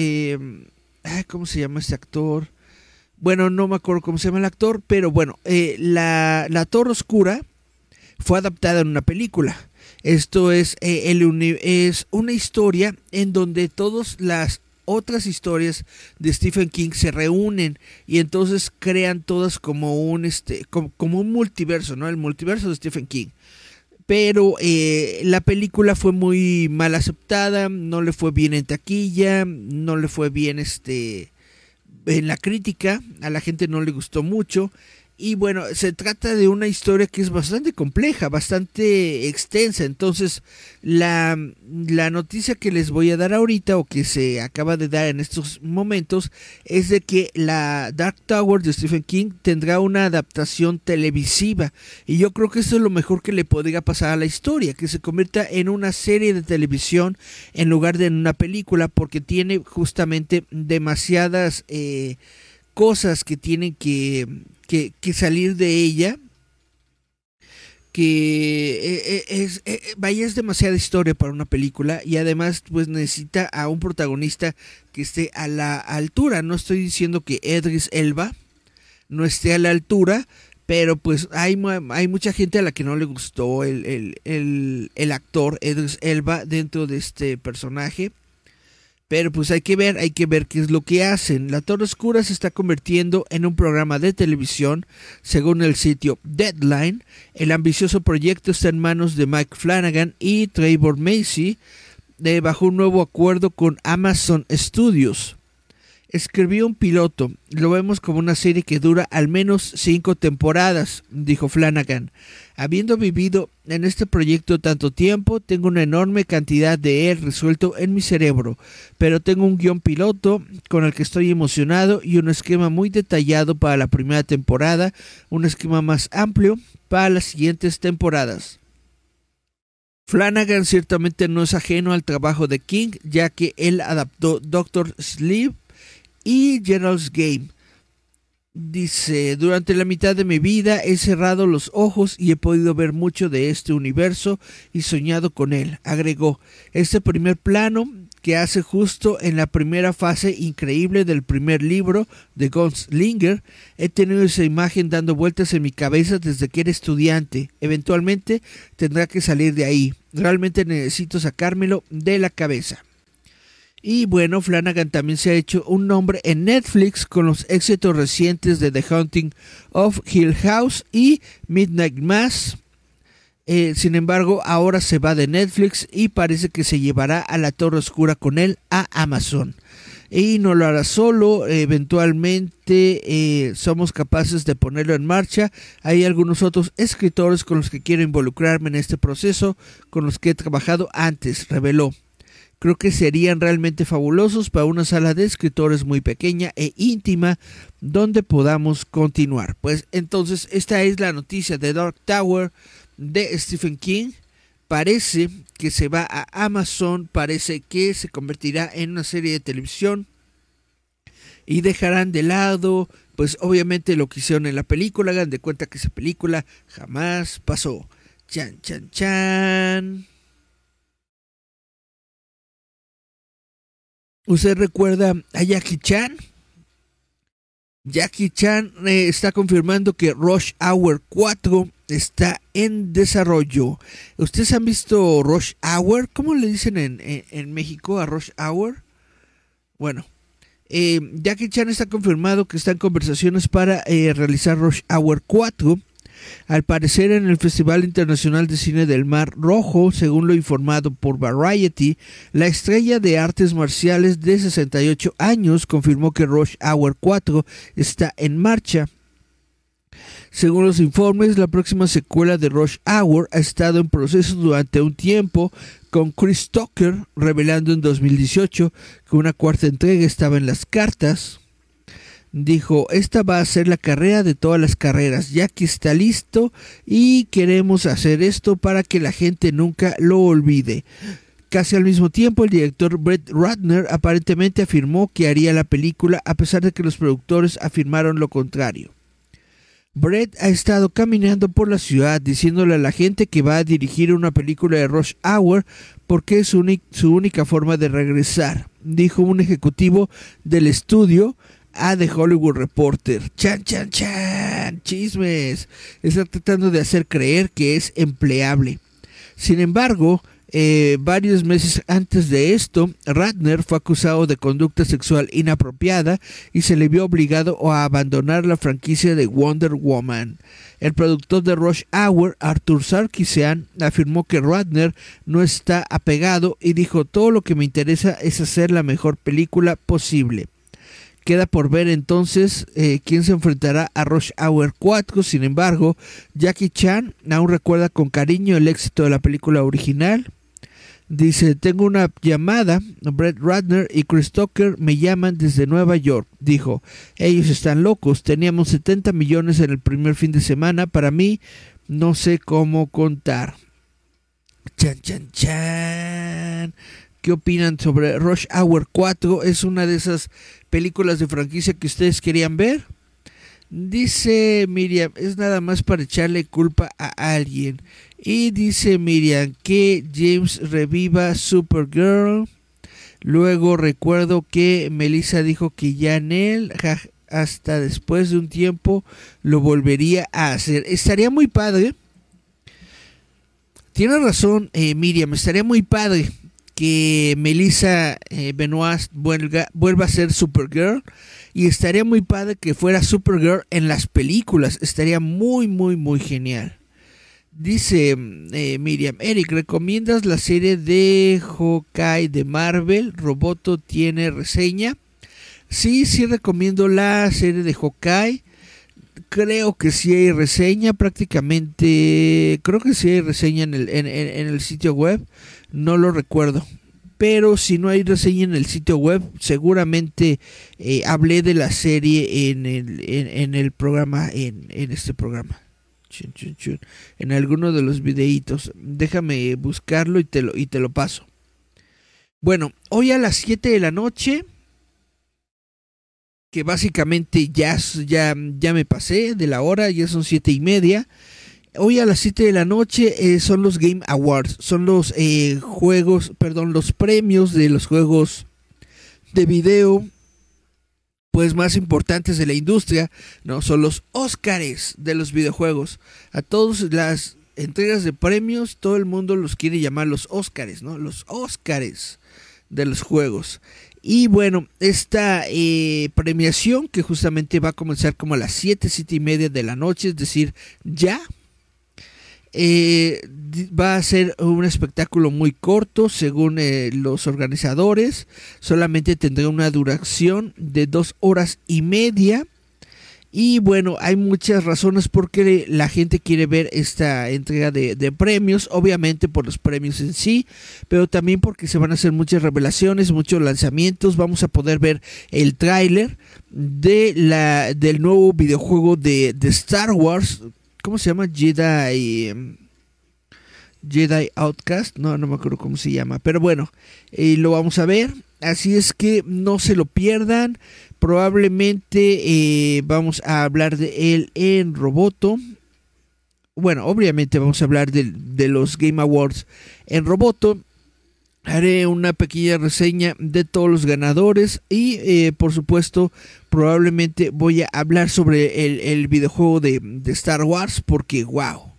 ¿Cómo se llama este actor? Bueno, no me acuerdo cómo se llama el actor, pero bueno, la, la Torre Oscura fue adaptada en una película. Esto es, eh, el es una historia en donde todas las otras historias de Stephen King se reúnen y entonces crean todas como un este como, un multiverso, ¿no? El multiverso de Stephen King. Pero eh, la película fue muy mal aceptada, no le fue bien en taquilla, no le fue bien este en la crítica, a la gente no le gustó mucho y bueno, se trata de una historia que es bastante compleja, bastante extensa. Entonces, la, la, noticia que les voy a dar ahorita o que se acaba de dar en estos momentos es de que la Dark Tower de Stephen King tendrá una adaptación televisiva. Y yo creo que eso es lo mejor que le podría pasar a la historia, que se convierta en una serie de televisión en lugar de en una película, porque tiene justamente demasiadas... Eh, cosas que tienen que, que, salir de ella que eh, eh, es, eh, vaya es demasiada historia para una película y además pues necesita a un protagonista que esté a la altura. No estoy diciendo que Edris Elba no esté a la altura pero pues hay, hay mucha gente a la que no le gustó el, el, el actor Edris Elba dentro de este personaje pero pues hay que ver, hay que ver qué es lo que hacen. La Torre Oscura se está convirtiendo en un programa de televisión, según el sitio Deadline. El ambicioso proyecto está en manos de Mike Flanagan y Trevor Macy, de, bajo un nuevo acuerdo con Amazon Studios. Escribió un piloto, lo vemos como una serie que dura al menos cinco temporadas, dijo Flanagan. Habiendo vivido en este proyecto tanto tiempo, tengo una enorme cantidad de él resuelto en mi cerebro, pero tengo un guion piloto con el que estoy emocionado y un esquema muy detallado para la primera temporada, un esquema más amplio para las siguientes temporadas. Flanagan ciertamente no es ajeno al trabajo de King, ya que él adaptó Doctor Sleep y Gerald's Game, Dice, durante la mitad de mi vida he cerrado los ojos y he podido ver mucho de este universo y soñado con él. Agregó, este primer plano que hace justo en la primera fase increíble del primer libro de Gunslinger, he tenido esa imagen dando vueltas en mi cabeza desde que era estudiante. Eventualmente tendrá que salir de ahí. Realmente necesito sacármelo de la cabeza. Y bueno, Flanagan también se ha hecho un nombre en Netflix con los éxitos recientes de The Haunting of Hill House y Midnight Mass. Eh, sin embargo, ahora se va de Netflix y parece que se llevará a la Torre Oscura con él a Amazon. Y no lo hará solo, eventualmente eh, somos capaces de ponerlo en marcha. Hay algunos otros escritores con los que quiero involucrarme en este proceso, con los que he trabajado antes, reveló creo que serían realmente fabulosos para una sala de escritores muy pequeña e íntima donde podamos continuar. Pues entonces esta es la noticia de Dark Tower de Stephen King. Parece que se va a Amazon, parece que se convertirá en una serie de televisión y dejarán de lado pues obviamente lo que hicieron en la película, hagan de cuenta que esa película jamás pasó. Chan, chan, chan. ¿Usted recuerda a Jackie Chan? Jackie Chan eh, está confirmando que Rush Hour 4 está en desarrollo. ¿Ustedes han visto Rush Hour? ¿Cómo le dicen en, México a Rush Hour? Bueno, eh, Jackie Chan está confirmado que está en conversaciones para eh, realizar Rush Hour 4 al parecer en el Festival Internacional de Cine del Mar Rojo, según lo informado por Variety, la estrella de artes marciales de 68 años confirmó que Rush Hour 4 está en marcha. Según los informes, la próxima secuela de Rush Hour ha estado en proceso durante un tiempo, con Chris Tucker revelando en 2018 que una cuarta entrega estaba en las cartas dijo, esta va a ser la carrera de todas las carreras, ya que está listo y queremos hacer esto para que la gente nunca lo olvide. Casi al mismo tiempo, el director Brett Ratner aparentemente afirmó que haría la película a pesar de que los productores afirmaron lo contrario. Brett ha estado caminando por la ciudad diciéndole a la gente que va a dirigir una película de Rush Hour porque es su, su única forma de regresar, dijo un ejecutivo del estudio a The Hollywood Reporter. Chan, chan, chan. Chismes. Está tratando de hacer creer que es empleable. Sin embargo, eh, varios meses antes de esto, Ratner fue acusado de conducta sexual inapropiada y se le vio obligado a abandonar la franquicia de Wonder Woman. El productor de Rush Hour, Arthur Sarkisian, afirmó que Ratner no está apegado y dijo todo lo que me interesa es hacer la mejor película posible. Queda por ver entonces eh, quién se enfrentará a Rush Hour 4. Sin embargo, Jackie Chan aún recuerda con cariño el éxito de la película original. Dice, tengo una llamada, Brett Ratner y Chris Tucker me llaman desde Nueva York. Dijo, ellos están locos, teníamos 70 millones en el primer fin de semana, para mí no sé cómo contar. Chan, chan, chan. ¿Qué opinan sobre Rush Hour 4? Es una de esas películas de franquicia que ustedes querían ver. Dice Miriam, es nada más para echarle culpa a alguien. Y dice Miriam que James reviva Supergirl. Luego recuerdo que Melissa dijo que ya en él, hasta después de un tiempo, lo volvería a hacer. Estaría muy padre. Tiene razón eh, Miriam, estaría muy padre que Melissa eh, Benoist vuelva, a ser Supergirl y estaría muy padre que fuera Supergirl en las películas, estaría muy muy muy genial. Dice eh, Miriam, Eric, ¿recomiendas la serie de Hawkeye de Marvel? Roboto tiene reseña. Sí, sí recomiendo la serie de Hawkeye. Creo que sí hay reseña, prácticamente, creo que sí hay reseña en el, en el sitio web no lo recuerdo. Pero si no hay reseña en el sitio web, seguramente eh, hablé de la serie en el, en, el programa, en, este programa. En alguno de los videitos. Déjame buscarlo y te lo, y te lo paso. Bueno, hoy a las 7 de la noche, que básicamente ya, ya, ya me pasé de la hora, ya son siete y media hoy a las 7 de la noche eh, son los Game Awards, son los eh, juegos, perdón, los premios de los juegos de video pues más importantes de la industria, no, son los Óscares de los videojuegos. A todas las entregas de premios, todo el mundo los quiere llamar los Óscares, ¿no? Los Óscares de los juegos. Y bueno, esta eh, premiación que justamente va a comenzar como a las 7, 7 y media de la noche, es decir, ya eh, va a ser un espectáculo muy corto según eh, los organizadores. Solamente tendrá una duración de dos horas y media. Y bueno, hay muchas razones por qué la gente quiere ver esta entrega de, premios. Obviamente por los premios en sí, pero también porque se van a hacer muchas revelaciones, muchos lanzamientos. Vamos a poder ver el tráiler de del nuevo videojuego de, de Star Wars ¿Cómo se llama? Jedi. Em, Jedi Outcast. No, no me acuerdo cómo se llama. Pero bueno, eh, lo vamos a ver. Así es que no se lo pierdan. Probablemente eh, vamos a hablar de él en Roboto. Bueno, obviamente vamos a hablar de, de los Game Awards en Roboto. Haré una pequeña reseña de todos los ganadores y eh, por supuesto probablemente voy a hablar sobre el, videojuego de, Star Wars porque wow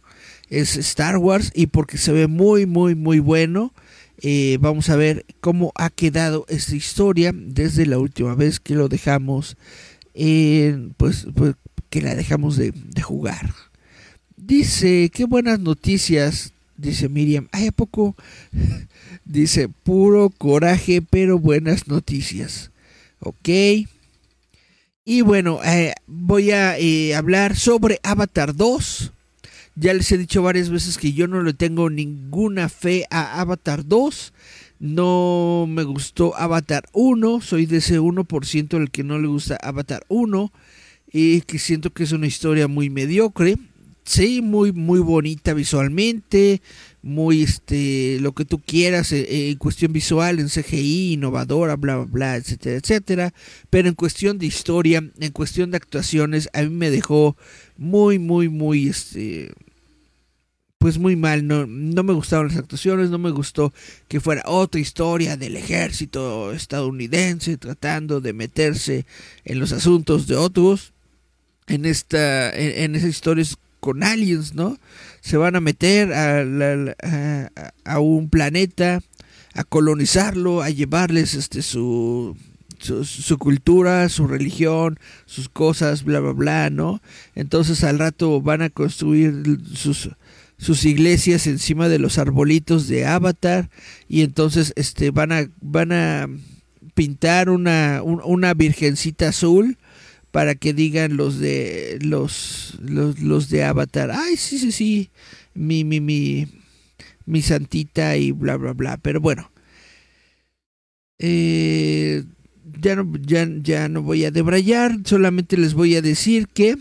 es Star Wars y porque se ve muy muy muy bueno. Eh, vamos a ver cómo ha quedado esta historia desde la última vez que lo dejamos pues, pues, que la dejamos de, de jugar. Dice qué buenas noticias dice Miriam hay poco Dice, puro coraje, pero buenas noticias. Ok. Y bueno, eh, voy a eh, hablar sobre Avatar 2. Ya les he dicho varias veces que yo no le tengo ninguna fe a Avatar 2. No me gustó Avatar 1. Soy de ese 1% el que no le gusta Avatar 1. Y que siento que es una historia muy mediocre. Sí, muy, muy bonita visualmente muy este lo que tú quieras eh, eh, en cuestión visual, en CGI, innovadora, bla bla bla, etcétera, etcétera, pero en cuestión de historia, en cuestión de actuaciones, a mí me dejó muy muy muy este pues muy mal, no, no me gustaron las actuaciones, no me gustó que fuera otra historia del ejército estadounidense tratando de meterse en los asuntos de otros. En esta, en, en esas historias con aliens, ¿no? Se van a meter a, un planeta, a colonizarlo, a llevarles este su, su, cultura, su religión, sus cosas, bla, bla, bla, ¿no? Entonces al rato van a construir sus, sus iglesias encima de los arbolitos de Avatar y entonces este van a van a pintar una, una virgencita azul para que digan los de los, los, de Avatar, ay, sí, sí, sí, mi, mi, mi, mi santita y bla, bla, bla. Pero bueno, eh, ya, no, ya, ya no voy a debrayar, solamente les voy a decir que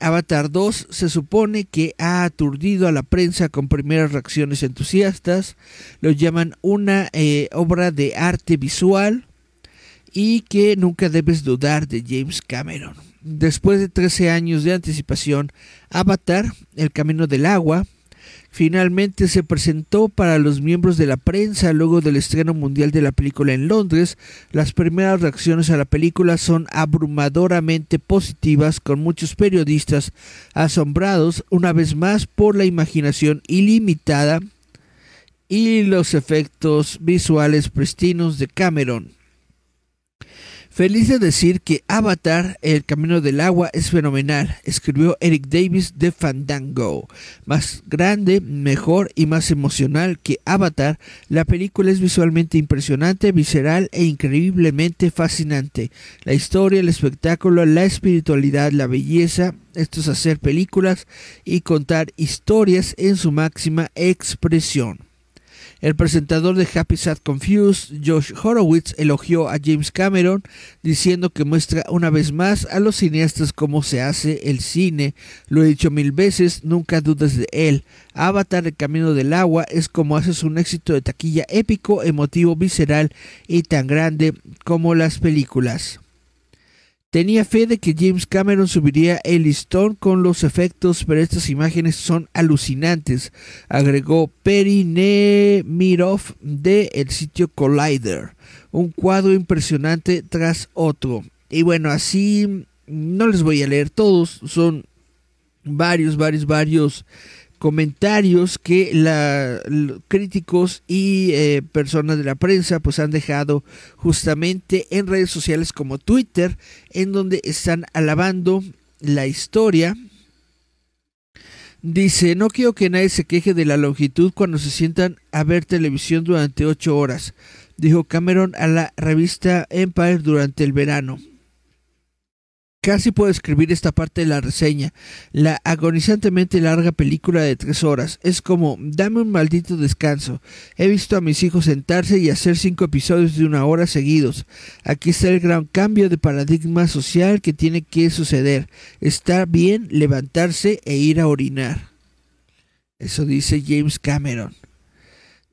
Avatar 2 se supone que ha aturdido a la prensa con primeras reacciones entusiastas, lo llaman una eh, obra de arte visual, y que nunca debes dudar de James Cameron. Después de 13 años de anticipación, Avatar, El Camino del Agua, finalmente se presentó para los miembros de la prensa luego del estreno mundial de la película en Londres. Las primeras reacciones a la película son abrumadoramente positivas, con muchos periodistas asombrados una vez más por la imaginación ilimitada y los efectos visuales pristinos de Cameron. Feliz de decir que Avatar, El Camino del Agua, es fenomenal, escribió Eric Davis de Fandango. Más grande, mejor y más emocional que Avatar, la película es visualmente impresionante, visceral e increíblemente fascinante. La historia, el espectáculo, la espiritualidad, la belleza, esto es hacer películas y contar historias en su máxima expresión. El presentador de Happy Sad Confused, Josh Horowitz, elogió a James Cameron diciendo que muestra una vez más a los cineastas cómo se hace el cine. Lo he dicho mil veces, nunca dudes de él. Avatar, el camino del agua, es como haces un éxito de taquilla épico, emotivo, visceral y tan grande como las películas. Tenía fe de que James Cameron subiría el listón con los efectos, pero estas imágenes son alucinantes, agregó Peri Nemirov de el sitio Collider. Un cuadro impresionante tras otro. Y bueno, así no les voy a leer todos, son varios, varios, varios comentarios que la, críticos y eh, personas de la prensa pues han dejado justamente en redes sociales como Twitter en donde están alabando la historia Dice, no quiero que nadie se queje de la longitud cuando se sientan a ver televisión durante ocho horas, dijo Cameron a la revista Empire durante el verano. Casi puedo escribir esta parte de la reseña. La agonizantemente larga película de tres horas es como dame un maldito descanso. He visto a mis hijos sentarse y hacer cinco episodios de una hora seguidos. Aquí está el gran cambio de paradigma social que tiene que suceder. Está bien levantarse e ir a orinar. Eso dice James Cameron.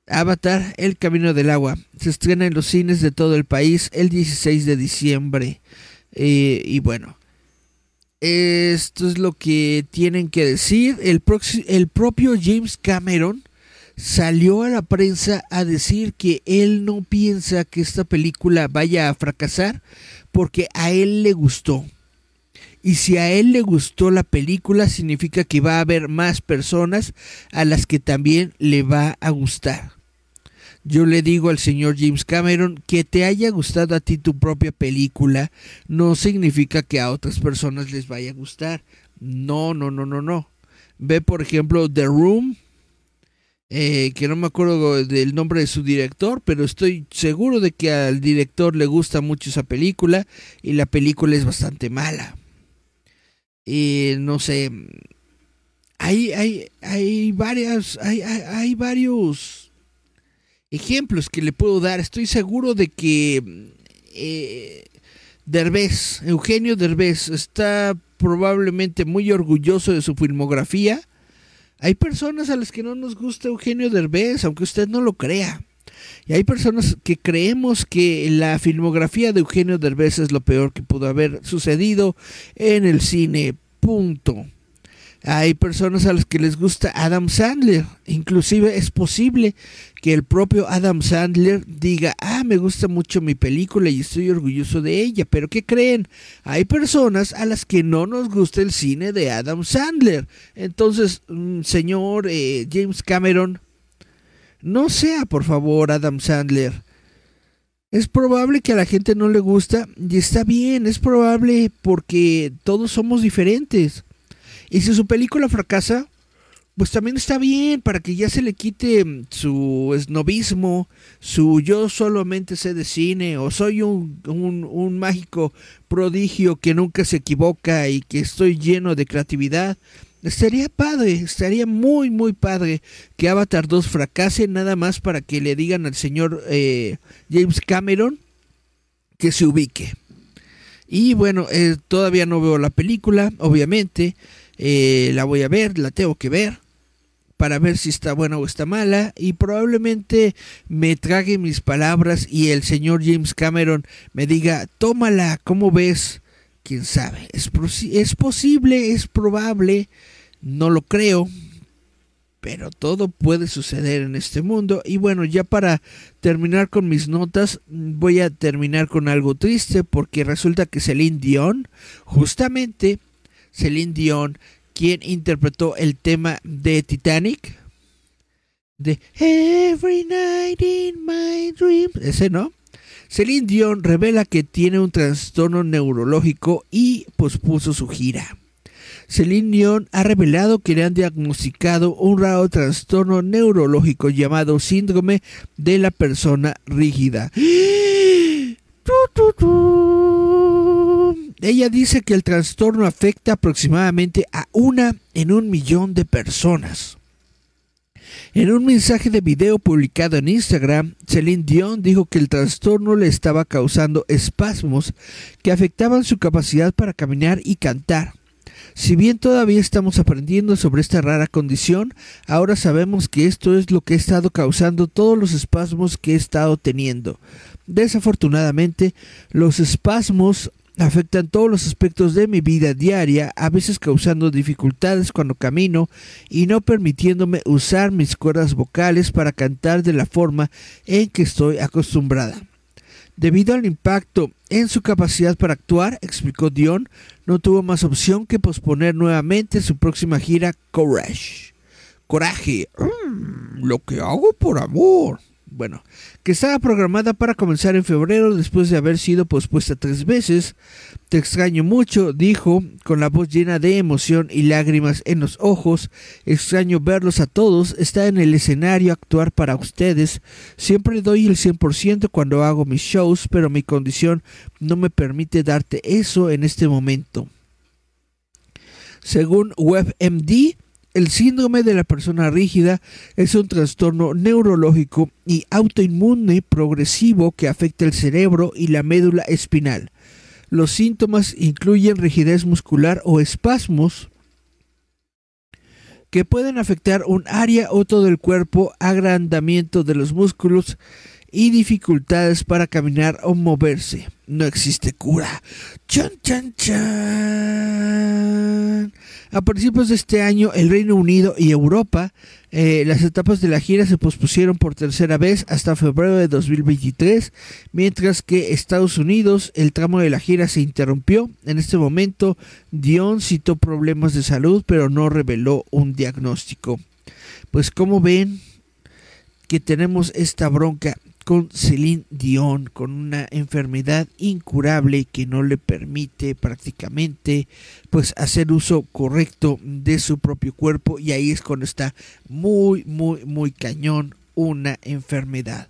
Avatar, El Camino del Agua. Se estrena en los cines de todo el país el 16 de diciembre. Eh, y bueno, esto es lo que tienen que decir. El, el propio James Cameron salió a la prensa a decir que él no piensa que esta película vaya a fracasar porque a él le gustó. Y si a él le gustó la película, significa que va a haber más personas a las que también le va a gustar. Yo le digo al señor James Cameron que te haya gustado a ti tu propia película no significa que a otras personas les vaya a gustar. No, no, no, no, no. Ve por ejemplo The Room, eh, que no me acuerdo del nombre de su director, pero estoy seguro de que al director le gusta mucho esa película y la película es bastante mala. Y no sé, hay, hay, hay varias, hay, hay varios ejemplos que le puedo dar. Estoy seguro de que eh, Eugenio Derbez, está probablemente muy orgulloso de su filmografía. Hay personas a las que no nos gusta Eugenio Derbez, aunque usted no lo crea. Y hay personas que creemos que la filmografía de Eugenio Derbez es lo peor que pudo haber sucedido en el cine. Punto. Hay personas a las que les gusta Adam Sandler. Inclusive es posible que el propio Adam Sandler diga, ah, me gusta mucho mi película y estoy orgulloso de ella. Pero ¿qué creen? Hay personas a las que no nos gusta el cine de Adam Sandler. Entonces, mm, señor eh, James Cameron, no sea por favor Adam Sandler. Es probable que a la gente no le gusta y está bien, es probable porque todos somos diferentes. Y si su película fracasa, pues también está bien para que ya se le quite mm, su esnovismo, su yo solamente sé de cine o soy un, un, mágico prodigio que nunca se equivoca y que estoy lleno de creatividad. Estaría padre, estaría muy, muy padre que Avatar 2 fracase nada más para que le digan al señor eh, James Cameron que se ubique. Y bueno, eh, todavía no veo la película, obviamente. Eh, la voy a ver, la tengo que ver para ver si está buena o está mala y probablemente me trague mis palabras y el señor James Cameron me diga, tómala, ¿cómo ves? ¿Quién sabe? Es, es posible, es probable, no lo creo, pero todo puede suceder en este mundo. Y bueno, ya para terminar con mis notas, voy a terminar con algo triste porque resulta que Celine Dion justamente Celine Dion, quien interpretó el tema de Titanic. De Every Night in My Dreams. Ese no. Celine Dion revela que tiene un trastorno neurológico y pospuso su gira. Celine Dion ha revelado que le han diagnosticado un raro trastorno neurológico llamado síndrome de la persona rígida. Ella dice que el trastorno afecta aproximadamente a una en un millón de personas. En un mensaje de video publicado en Instagram, Celine Dion dijo que el trastorno le estaba causando espasmos que afectaban su capacidad para caminar y cantar. Si bien todavía estamos aprendiendo sobre esta rara condición, ahora sabemos que esto es lo que ha estado causando todos los espasmos que he estado teniendo. Desafortunadamente, los espasmos afectan todos los aspectos de mi vida diaria, a veces causando dificultades cuando camino y no permitiéndome usar mis cuerdas vocales para cantar de la forma en que estoy acostumbrada. Debido al impacto en su capacidad para actuar, explicó Dion, no tuvo más opción que posponer nuevamente su próxima gira Courage. Coraje, mm, lo que hago por amor bueno, que estaba programada para comenzar en febrero después de haber sido pospuesta tres veces. Te extraño mucho, dijo, con la voz llena de emoción y lágrimas en los ojos. Extraño verlos a todos, está en el escenario actuar para ustedes. Siempre doy el 100% cuando hago mis shows, pero mi condición no me permite darte eso en este momento. Según WebMD, el síndrome de la persona rígida es un trastorno neurológico y autoinmune progresivo que afecta el cerebro y la médula espinal. Los síntomas incluyen rigidez muscular o espasmos que pueden afectar un área o todo el cuerpo, agrandamiento de los músculos y dificultades para caminar o moverse. no existe cura. Chan, chan, chan. A principios de este año, el Reino Unido y Europa, eh, las etapas de la gira se pospusieron por tercera vez hasta febrero de 2023, mientras que Estados Unidos, el tramo de la gira se interrumpió. En este momento, Dion citó problemas de salud, pero no reveló un diagnóstico. Pues como ven que tenemos esta bronca con Celine Dion, con una enfermedad incurable que no le permite prácticamente pues hacer uso correcto de su propio cuerpo y ahí es cuando está muy muy muy cañón una enfermedad.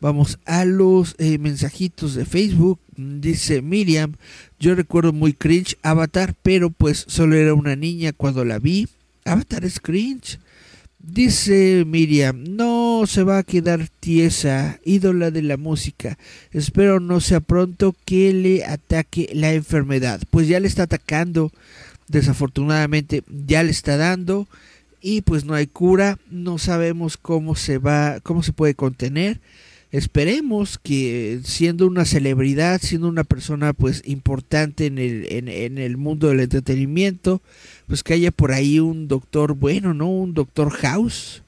Vamos a los eh, mensajitos de Facebook. Dice Miriam, yo recuerdo muy cringe Avatar, pero pues solo era una niña cuando la vi. Avatar es cringe. Dice Miriam, no se va a quedar tiesa, ídola de la música. Espero no sea pronto que le ataque la enfermedad. Pues ya le está atacando, desafortunadamente ya le está dando y pues no hay cura, no sabemos cómo se va, cómo se puede contener. Esperemos que siendo una celebridad, siendo una persona pues importante en el, en, el mundo del entretenimiento, pues que haya por ahí un doctor bueno, ¿no? Un doctor House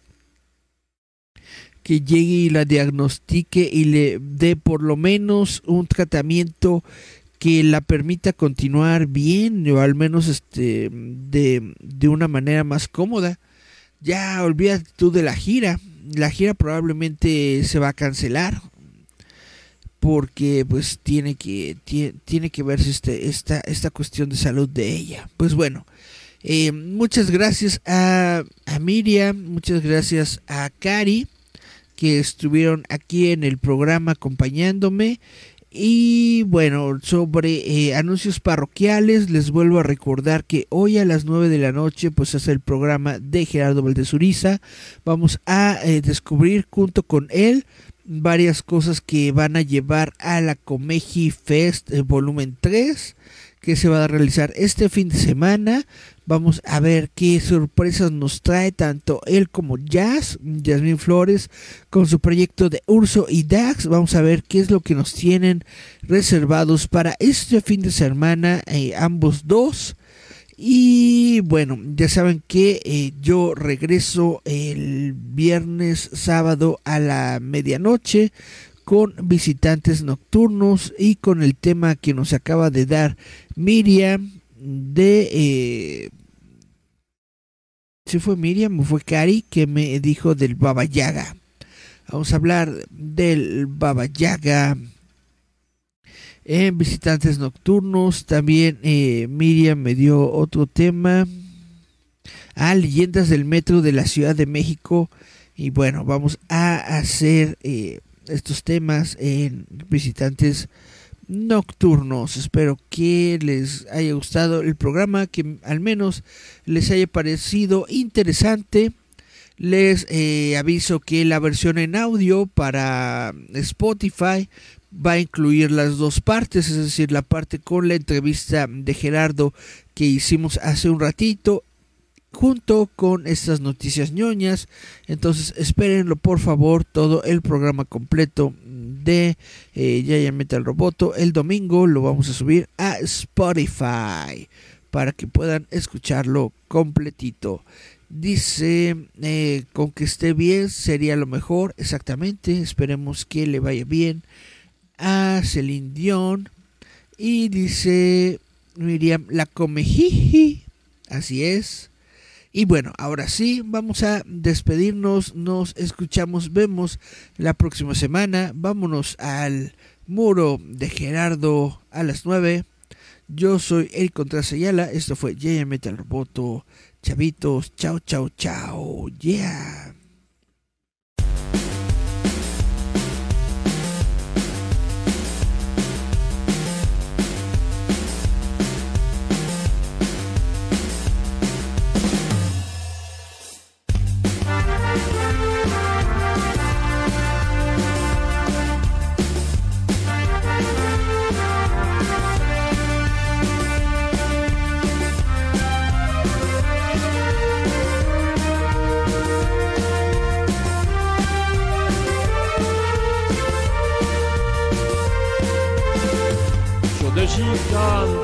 que llegue y la diagnostique y le dé por lo menos un tratamiento que la permita continuar bien o al menos este de, de una manera más cómoda. Ya olvídate tú de la gira. La gira probablemente se va a cancelar porque pues tiene que tiene, que verse este, esta, esta cuestión de salud de ella. Pues bueno, eh, muchas gracias a, a, Miriam, muchas gracias a Cari, que estuvieron aquí en el programa acompañándome. Y bueno, sobre eh, anuncios parroquiales, les vuelvo a recordar que hoy a las 9 de la noche, pues es el programa de Gerardo Valdezuriza. Vamos a eh, descubrir junto con él varias cosas que van a llevar a la Comeji Fest volumen 3 que se va a realizar este fin de semana. Vamos a ver qué sorpresas nos trae tanto él como Jazz, Jasmine Flores, con su proyecto de Urso y Dax. Vamos a ver qué es lo que nos tienen reservados para este fin de semana, eh, ambos dos. Y bueno, ya saben que eh, yo regreso el viernes, sábado a la medianoche con visitantes nocturnos y con el tema que nos acaba de dar Miriam de... Eh, si fue Miriam o fue Cari que me dijo del Baba Yaga. Vamos a hablar del Baba Yaga en visitantes nocturnos. También eh, Miriam me dio otro tema. Ah, leyendas del metro de la Ciudad de México. Y bueno, vamos a hacer eh, estos temas en visitantes nocturnos. Espero que les haya gustado el programa, que al menos les haya parecido interesante. Les eh, aviso que la versión en audio para Spotify va a incluir las dos partes, es decir, la parte con la entrevista de Gerardo que hicimos hace un ratito junto con estas noticias ñoñas. Entonces espérenlo por favor todo el programa completo de eh, Yaya Metal Roboto. El domingo lo vamos a subir a Spotify para que puedan escucharlo completito. Dice, eh, con que esté bien sería lo mejor, exactamente. Esperemos que le vaya bien a Celine Dion. Y dice Miriam, la comejiji. Así es. Y bueno, ahora sí, vamos a despedirnos, nos escuchamos, vemos la próxima semana. Vámonos al muro de Gerardo a las 9. Yo soy El Contrasayala, esto fue Yaya Metal Roboto. Chavitos, chao, chao, chao, yeah. you've done.